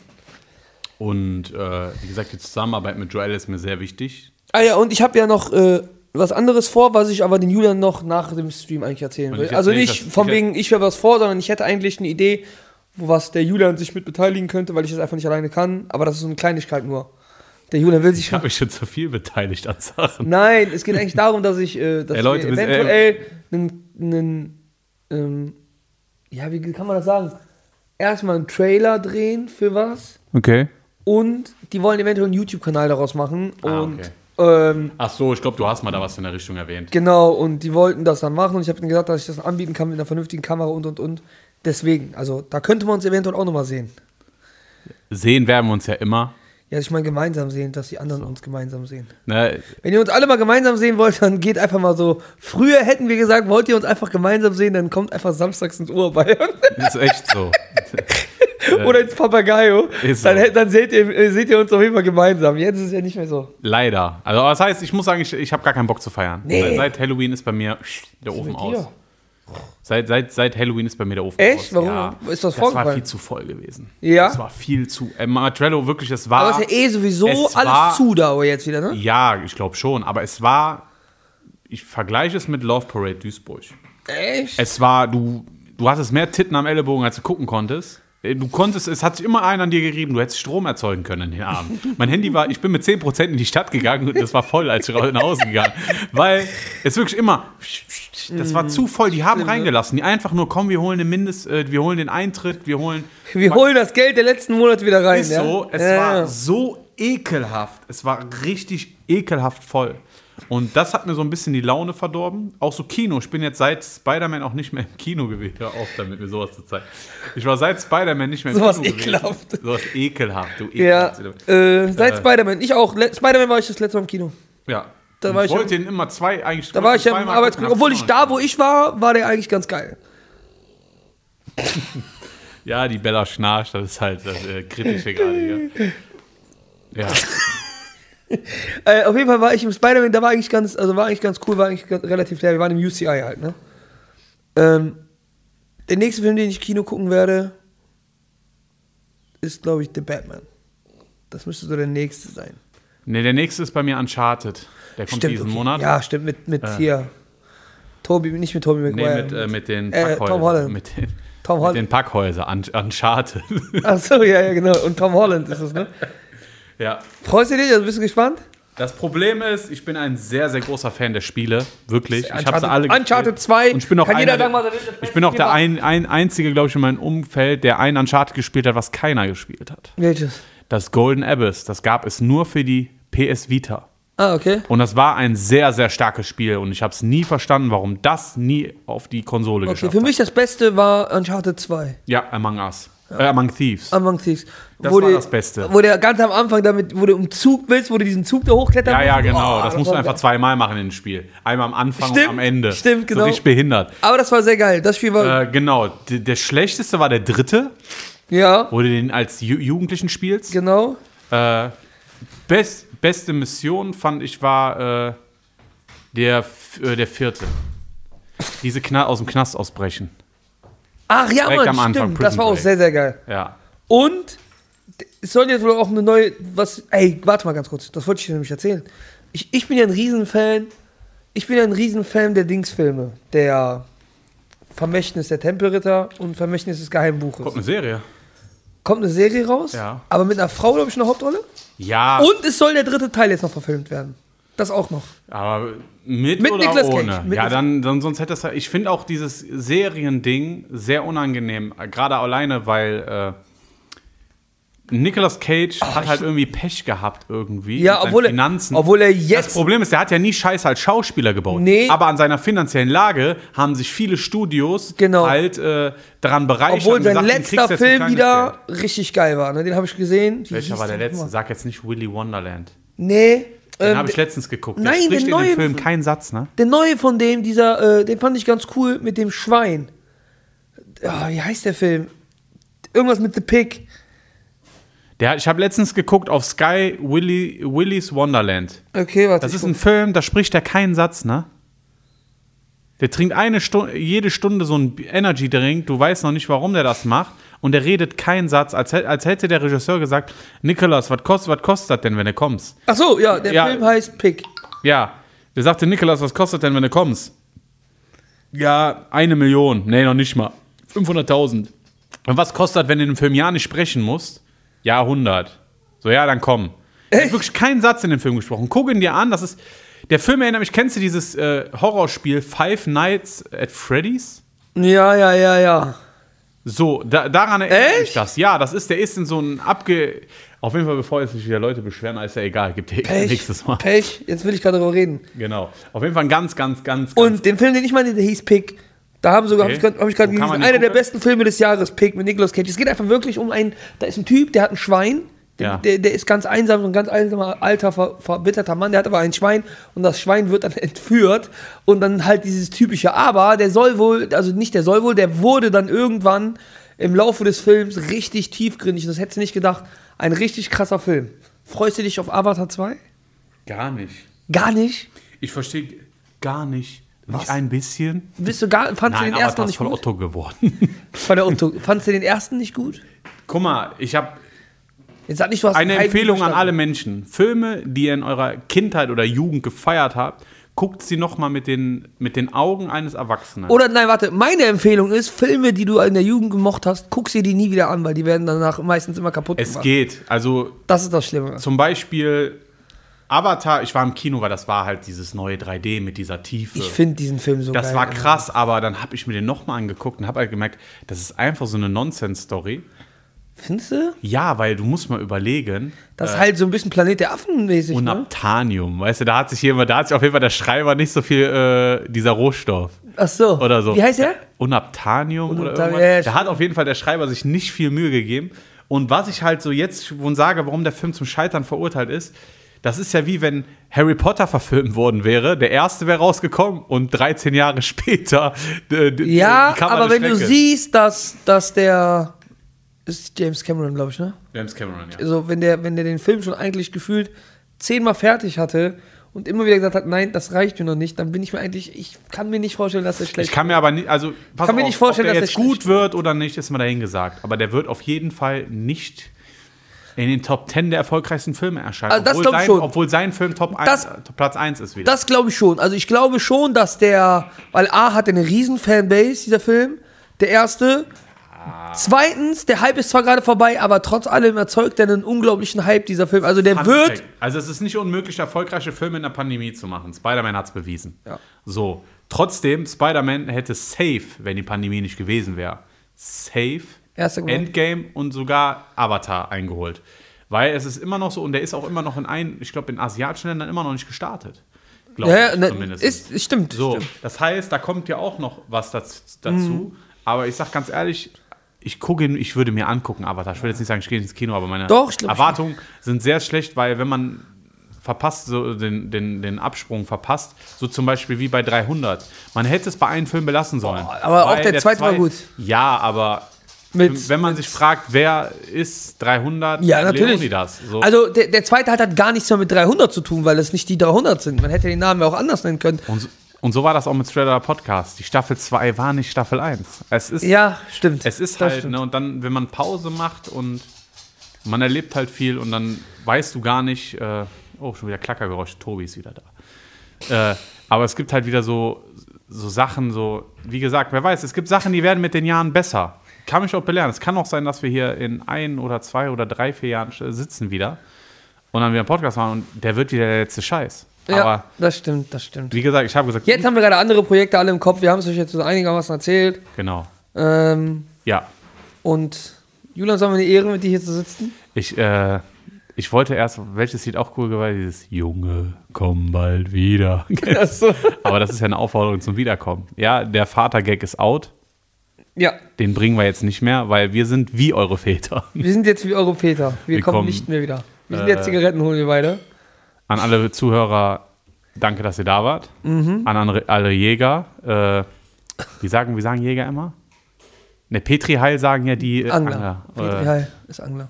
Und äh, wie gesagt, die Zusammenarbeit mit Joel ist mir sehr wichtig. Ah ja, und ich habe ja noch äh, was anderes vor, was ich aber den Julian noch nach dem Stream eigentlich erzählen will. Also nicht das- von ich- wegen, ich wäre was vor, sondern ich hätte eigentlich eine Idee, wo was der Julian sich mit beteiligen könnte, weil ich das einfach nicht alleine kann. Aber das ist so eine Kleinigkeit nur. Der Julian will sich Ich habe mich schon zu viel beteiligt an Sachen. Nein, es geht eigentlich darum, dass ich, äh, dass Ey, Leute, wir- eventuell einen, einen ähm, ja, wie kann man das sagen? Erstmal einen Trailer drehen für was Okay. Und die wollen eventuell einen YouTube-Kanal daraus machen Ah, und okay. ähm, Ach so, ich glaube, du hast mal da was in der Richtung erwähnt. genau und die wollten das dann machen und ich habe ihnen gesagt, dass ich das anbieten kann mit einer vernünftigen Kamera und und und. Deswegen, also da könnte man uns eventuell auch nochmal sehen. Sehen werden wir uns ja immer. Ja, ich meine gemeinsam sehen, dass die anderen uns gemeinsam sehen. Ne? Wenn ihr uns alle mal gemeinsam sehen wollt, dann geht einfach mal so. Früher hätten wir gesagt, wollt ihr uns einfach gemeinsam sehen, dann kommt einfach samstags ins Oberbayern Ist echt so. oder ins Papagayo. Dann, so. hä- dann seht, ihr, äh, seht ihr uns auf jeden Fall gemeinsam. Jetzt ist es ja nicht mehr so. Leider. Also das heißt, ich muss sagen, ich, ich habe gar keinen Bock zu feiern. Nee. Seit, Halloween ist bei mir der Ofen aus. Seit, seit, seit Halloween ist bei mir der Ofen Echt? aus. Warum? Ja. Ist das Das war vorgefallen? viel zu voll gewesen. Ja? Das war viel zu. Äh, Matrello, wirklich, das war. Aber ist ja eh sowieso es alles war- zu da jetzt wieder, ne? Ja, ich glaube schon. Aber es war. Ich vergleiche es mit Love Parade Duisburg. Echt? Es war, du, du hattest mehr Titten am Ellbogen, als du gucken konntest. Äh, Du konntest, es hat sich immer einer an dir gerieben, du hättest Strom erzeugen können in den Armen. Mein Handy war, ich bin mit 10% in die Stadt gegangen und das war voll, als ich nach Hause gegangen Weil es wirklich immer, das war zu voll, die haben reingelassen. Die einfach nur, komm, wir holen den Mindest, äh, wir holen den Eintritt, wir holen. Wir holen das Geld der letzten Monate wieder rein, Ist ja? so, es ja. war so ekelhaft. Es war richtig ekelhaft voll. Und das hat mir so ein bisschen die Laune verdorben. Auch so Kino. Ich bin jetzt seit Spider-Man auch nicht mehr im Kino gewesen. Hör auf damit, mir sowas zu zeigen. Ich war seit Spider-Man nicht mehr im Sowas Kino ekelhaft. gewesen. Sowas ekelhaft. Du Ja, ekelhaft. äh, seit Äh. Spider-Man. Ich auch. Spider-Man war ich das letzte Mal im Kino. Ja. Da ich wollte ihn immer zwei, eigentlich. Da war ich ja im Arbeitskollegen. Obwohl ich da, wo ich war, war der eigentlich ganz geil. Ja, die Bella schnarcht, das ist halt das äh, Kritische gerade hier. Ja. Äh, auf jeden Fall war ich im Spider-Man, da war eigentlich ganz, also war eigentlich ganz cool, war eigentlich ganz, relativ leer. Wir waren im UCI halt, ne? Ähm, der nächste Film, den ich Kino gucken werde, ist, glaube ich, The Batman. Das müsste so der nächste sein. Ne, der nächste ist bei mir Uncharted. Der kommt diesen okay. Monat. Ja, stimmt, mit, mit hier. Toby, nicht mit Nee, McGuire. mit, äh, mit den Äh. Tom Holland. Mit den, Tom mit Holland. den Packhäusern. Un Uncharted. Ach so, ja, ja, genau. Und Tom Holland ist es, ne? ja. Freust du dich? Also bist du gespannt? Das Problem ist, ich bin ein sehr, sehr großer Fan der Spiele. Wirklich. Ich habe sie alle Uncharted gespielt. 2. Und ich bin auch kann jeder einer, sagen, was er will. das Ich bin auch der ein, ein einzige, glaube ich, in meinem Umfeld, der ein Uncharted gespielt hat, was keiner gespielt hat. Welches? Das Golden Abyss, das gab es nur für die PS Vita. Ah, okay. Und das war ein sehr, sehr starkes Spiel. Und ich habe es nie verstanden, warum das nie auf die Konsole Okay, geschafft für hat. mich das Beste war Uncharted 2. Ja, Among Us. Äh, Among Thieves. Among Thieves. Das wo war du- das Beste. Wo der ganz am Anfang damit, wo du im Zug willst, wo du diesen Zug da hochklettern Ja, ja, genau. Oh, das musst du einfach zweimal machen in dem Spiel. Einmal am Anfang Stimmt, und am Ende. stimmt, genau. So richtig behindert. Aber das war sehr geil. Das Spiel war. Äh, genau. D der schlechteste war der dritte, ja, wo du den als Ju Jugendlichen spielst. genau. Äh, best, beste Mission fand ich war äh, der, äh, der vierte. Diese Kna aus dem Knast ausbrechen. Ach ja, Direkt Mann, am Anfang, stimmt. Das Prison war auch sehr, sehr geil. Ja. Und es soll jetzt wohl auch eine neue. Was. Ey, warte mal ganz kurz. Das wollte ich dir nämlich erzählen. Ich, ich bin ja ein Riesenfan. Ich bin ja ein Riesenfan der Dingsfilme. Der Vermächtnis der Tempelritter und Vermächtnis des Geheimbuches. Kommt eine Serie. Kommt eine Serie raus, Ja. aber mit einer Frau, glaube ich, eine Hauptrolle. Ja, Und es soll der dritte Teil jetzt noch verfilmt werden. Das auch noch. aber mit, Mit oder Nicolas Cage. ohne? Mit ja, dann, dann sonst hätte das. Ich finde auch dieses Seriending sehr unangenehm. äh, Gerade alleine, weil äh, Nicolas Cage hat halt irgendwie Pech gehabt irgendwie. Ja, obwohl er, Finanzen. obwohl er Das jetzt. Problem ist, der hat ja nie Scheiße als Schauspieler gebaut. Nee. Aber an seiner finanziellen Lage haben sich viele Studios Genau. halt äh, daran bereichert. obwohl sein letzter Film wieder Geld. richtig geil war. Ne? Den habe ich gesehen. Wie Welcher war der letzte? Sag jetzt nicht Willy Wonderland. Nee. Den Ähm, habe ich letztens geguckt. nein, der spricht den in dem Film keinen Satz, ne? der neue von dem, dieser, äh, den fand ich ganz cool mit dem Schwein. oh, wie heißt der Film? Irgendwas mit The Pig. Der, ich habe letztens geguckt auf Sky Willy, Willy's Wonderland. Okay, warte. Das ist ein Film, da spricht er keinen Satz, ne? Der trinkt eine Stunde, jede Stunde so einen Energy-Drink, du weißt noch nicht, warum der das macht. Und der redet keinen Satz, als, als hätte der Regisseur gesagt, Nicholas, was kostet, was kostet das denn, wenn du kommst? Ach so, ja, der Ja. Film heißt Pig. Ja, der sagte, Nicholas, was kostet denn, wenn du kommst? Ja, eine Million. Nee, noch nicht mal. 500.000. Und was kostet, wenn du in dem Film ja nicht sprechen musst? Ja, 100. So, ja, dann komm. Er hat wirklich keinen Satz in dem Film gesprochen. Guck ihn dir an, das ist. Der Film erinnert mich, kennst du dieses äh, Horrorspiel Five Nights at Freddy's? Ja, ja, ja, ja. So, da, daran erinnert mich das. Ja, das ist, der ist in so ein abge. Auf jeden Fall, bevor jetzt sich wieder Leute beschweren, ist ja egal, gibt ja eh Pech. nächstes Mal. Pech, jetzt will ich gerade darüber reden. Genau. Auf jeden Fall ein ganz, ganz, ganz, ganz Und den Film, den ich meine, der hieß Pig. Da haben sogar, Okay. habe ich gerade hab gelesen, einer der besten Filme des Jahres, Pig mit Nicolas Cage. Es geht einfach wirklich um einen, da ist ein Typ, der hat ein Schwein, Ja. der, der ist ganz einsam, so ein ganz einsamer, alter, ver, verbitterter Mann, der hat aber ein Schwein und das Schwein wird dann entführt und dann halt dieses typische, aber der soll wohl, also nicht der soll wohl, der wurde dann irgendwann im Laufe des Films richtig tiefgründig, das hättest du nicht gedacht, ein richtig krasser Film. Freust du dich auf Avatar 2? Gar nicht. Gar nicht? Ich verstehe gar nicht. Was? Nicht ein bisschen? Bist du gar, fandst du Nein, den aber ersten nicht von gut? Otto geworden. Von der Otto. Fandst du den ersten nicht gut? Guck mal, ich habe Jetzt sag nicht, du hast eine Empfehlung an alle Menschen. Filme, die ihr in eurer Kindheit oder Jugend gefeiert habt, guckt sie noch mal mit den, mit den Augen eines Erwachsenen. Oder nein, warte, meine Empfehlung ist, Filme, die du in der Jugend gemocht hast, guck sie die nie wieder an, weil die werden danach meistens immer kaputt es gemacht. geht. Also Das ist das Schlimme. zum Beispiel Avatar, ich war im Kino, weil das war halt dieses neue 3D mit dieser Tiefe. Ich finde diesen Film so das geil. war krass, aber dann habe ich mir den noch mal angeguckt und habe halt gemerkt, das ist einfach so eine Nonsense-Story. Findest du? Ja, weil du musst mal überlegen, Das ist halt so ein bisschen Planet der Affen mäßig, ne? Unaptanium, weißt du, da hat sich jemand, da hat sich auf jeden Fall der Schreiber nicht so viel äh, dieser Rohstoff Ach so. oder so. Wie heißt der? Unaptanium oder Unaptanium, irgendwas. ja, da hat auf jeden Fall der Schreiber sich nicht viel Mühe gegeben. Und was ich halt so jetzt schon sage, warum der Film zum Scheitern verurteilt ist, das ist ja wie wenn Harry Potter verfilmt worden wäre. Der erste wäre rausgekommen und 13 Jahre später. äh, Ja, aber wenn du Strecke. siehst, dass, dass der ist James Cameron, glaube ich, ne? James Cameron, ja. Also wenn der, wenn der den Film schon eigentlich gefühlt zehnmal fertig hatte und immer wieder gesagt hat, nein, das reicht mir noch nicht, dann bin ich mir eigentlich, ich kann mir nicht vorstellen, dass er schlecht Ich kann mir aber nicht, also pass Kann mir auf, nicht vorstellen, ob der dass jetzt gut wird oder nicht, ist mal dahingesagt. Aber der wird auf jeden Fall nicht in den Top 10 der erfolgreichsten Filme erscheinen. Also das obwohl, glaub ich sein, schon. obwohl sein Film Top 1, Das- äh, Platz 1 ist wieder. Das glaube ich schon. Also ich glaube schon, dass der, weil A hat eine riesen Fanbase, dieser Film, der erste. Zweitens, der Hype ist zwar gerade vorbei, aber trotz allem erzeugt er einen unglaublichen Hype, dieser Film. Also der Fun wird. Also es ist nicht unmöglich, erfolgreiche Filme in der Pandemie zu machen. Spider-Man hat es bewiesen. Ja. So. Trotzdem, Spider-Man hätte safe, wenn die Pandemie nicht gewesen wäre, safe. Endgame und sogar Avatar eingeholt. Weil es ist immer noch so, und der ist auch immer noch in ein, ich glaube, in asiatischen Ländern immer noch nicht gestartet. Glaube ja, ich ne, zumindest. ist, stimmt. so, stimmt. das heißt, da kommt ja auch noch was daz- dazu. Mhm. Aber ich sag ganz ehrlich, ich gucke ihn, ich würde mir angucken, Avatar. Ich will jetzt nicht sagen, ich gehe ins Kino, aber meine Doch, glaub, Erwartungen sind sehr schlecht, weil wenn man verpasst, so den, den, den Absprung verpasst, so zum Beispiel wie bei 300. Man hätte es bei einem Film belassen sollen. aber auch Weil der zweite war gut. Ja, aber Mit- wenn man sich fragt, wer ist 300? Ja, natürlich. Leonidas. So. Also der, der zweite halt hat gar nichts mehr mit 300 zu tun, weil es nicht die 300 sind. Man hätte den Namen ja auch anders nennen können. und, und so war das auch mit Outta Podcast. Die Staffel 2 war nicht Staffel 1. Es ist Ja, stimmt. Es ist Das halt, stimmt. ne, und dann, wenn man Pause macht und man erlebt halt viel und dann weißt du gar nicht, äh, oh, schon wieder Klackergeräusche, Tobi ist wieder da. Äh, aber es gibt halt wieder so, so Sachen, so, wie gesagt, wer weiß, es gibt Sachen, die werden mit den Jahren besser. Kann mich auch belehren. Es kann auch sein, dass wir hier in ein oder zwei oder drei, vier Jahren sitzen wieder und dann wieder einen Podcast machen und der wird wieder der letzte Scheiß. Ja, Aber das stimmt, das stimmt. wie gesagt, ich habe gesagt, Jetzt haben wir gerade andere Projekte alle im Kopf. Wir haben es euch jetzt so einigermaßen erzählt. genau. Ähm, Ja, und Julian, sollen wir eine Ehre, mit dir hier zu sitzen? Ich, äh, ich wollte erst, welches Lied auch cool war, dieses Junge, komm bald wieder. Achso. Aber das ist ja eine Aufforderung zum Wiederkommen. Ja, der Vater-Gag ist out. Ja, Den bringen wir jetzt nicht mehr, weil wir sind wie eure Väter. wir sind jetzt wie eure Väter. Wir, Wir kommen, kommen, nicht mehr wieder. Wir sind äh, jetzt Zigaretten, holen wir beide. An alle Zuhörer, danke, dass ihr da wart. Mhm. An andere, alle Jäger. Äh, wie, sagen, wie sagen Jäger immer? Ne, Petri Heil sagen ja die äh, Angler. Angler. Petri Äh, Heil ist Angler.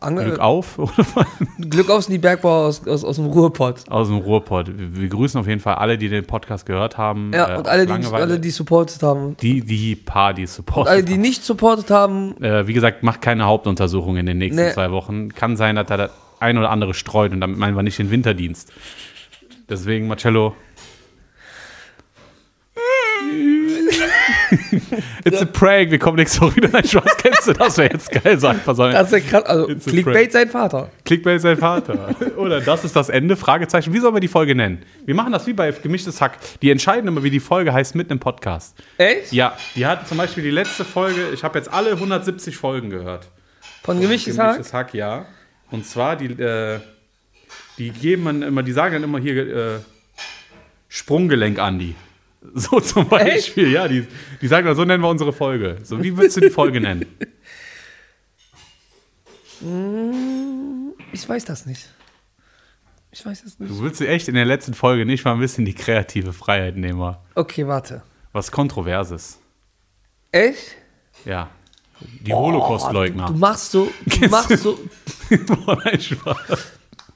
Angler Glück auf Glück auf sind die Bergbauer aus, aus, aus dem Ruhrpott. aus dem Ruhrpott. Wir, wir grüßen auf jeden Fall alle, die den Podcast gehört haben. Ja, äh, und alle die, alle, die supportet haben. die, die paar, die Support. Alle, die nicht supportet haben, äh, wie gesagt, macht keine Hauptuntersuchung in den nächsten Nee. zwei Wochen. Kann sein, dass da ein oder andere streut und damit meinen wir nicht den Winterdienst. Deswegen, Marcello. It's a prank, wir kommen nächste Woche wieder. Nein, Spaß, kennst du das? Wäre jetzt geil, so einfach so. das ist ja krass. Also, Clickbait sein Vater. Clickbait sein Vater. Oder das ist das Ende? Fragezeichen. Wie sollen wir die Folge nennen? Wir machen das wie bei Gemischtes Hack. Die entscheiden immer, wie die Folge heißt, mitten im Podcast. Echt? Ja, die hat zum Beispiel die letzte Folge, ich habe jetzt alle 170 Folgen gehört. Von gemischtes Hack? Gemischtes Hack, ja. Und zwar, die, äh, die geben dann immer, die sagen dann immer hier äh, Sprunggelenk Andi. So zum Beispiel, ja. Die, die sagen dann, so nennen wir unsere Folge. So, wie würdest du die Folge nennen? Ich weiß das nicht. Ich weiß das nicht. Du willst dir echt in der letzten Folge nicht mal ein bisschen die kreative Freiheit nehmen. Okay, warte. Was Kontroverses. Echt? Ja. Die Du Holocaust-Leugner. machst so, du machst so,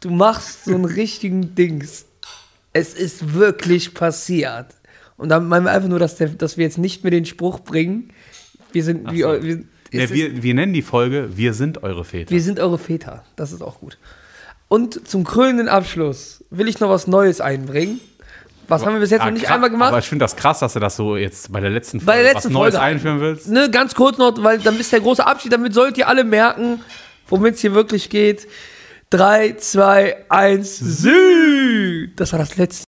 du machst so einen richtigen Dings. Es ist wirklich passiert. Und dann meinen wir einfach nur, dass, der, dass wir jetzt nicht mehr den Spruch bringen. Wir sind, so. eu- wir, Ja, wir, wir nennen die Folge Wir sind eure Väter. wir sind eure Väter. Das ist auch gut. Und zum krönenden Abschluss will ich noch was Neues einbringen. Was haben wir bis jetzt Ah, noch nicht krass, einmal gemacht? Aber ich finde das krass, dass du das so jetzt bei der letzten Folge Bei der letzten was Neues Folge. einführen willst. ne, ganz kurz noch, weil dann ist der große Abschied, damit sollt ihr alle merken, womit es hier wirklich geht. 3, 2, 1, Sü! Das war das letzte.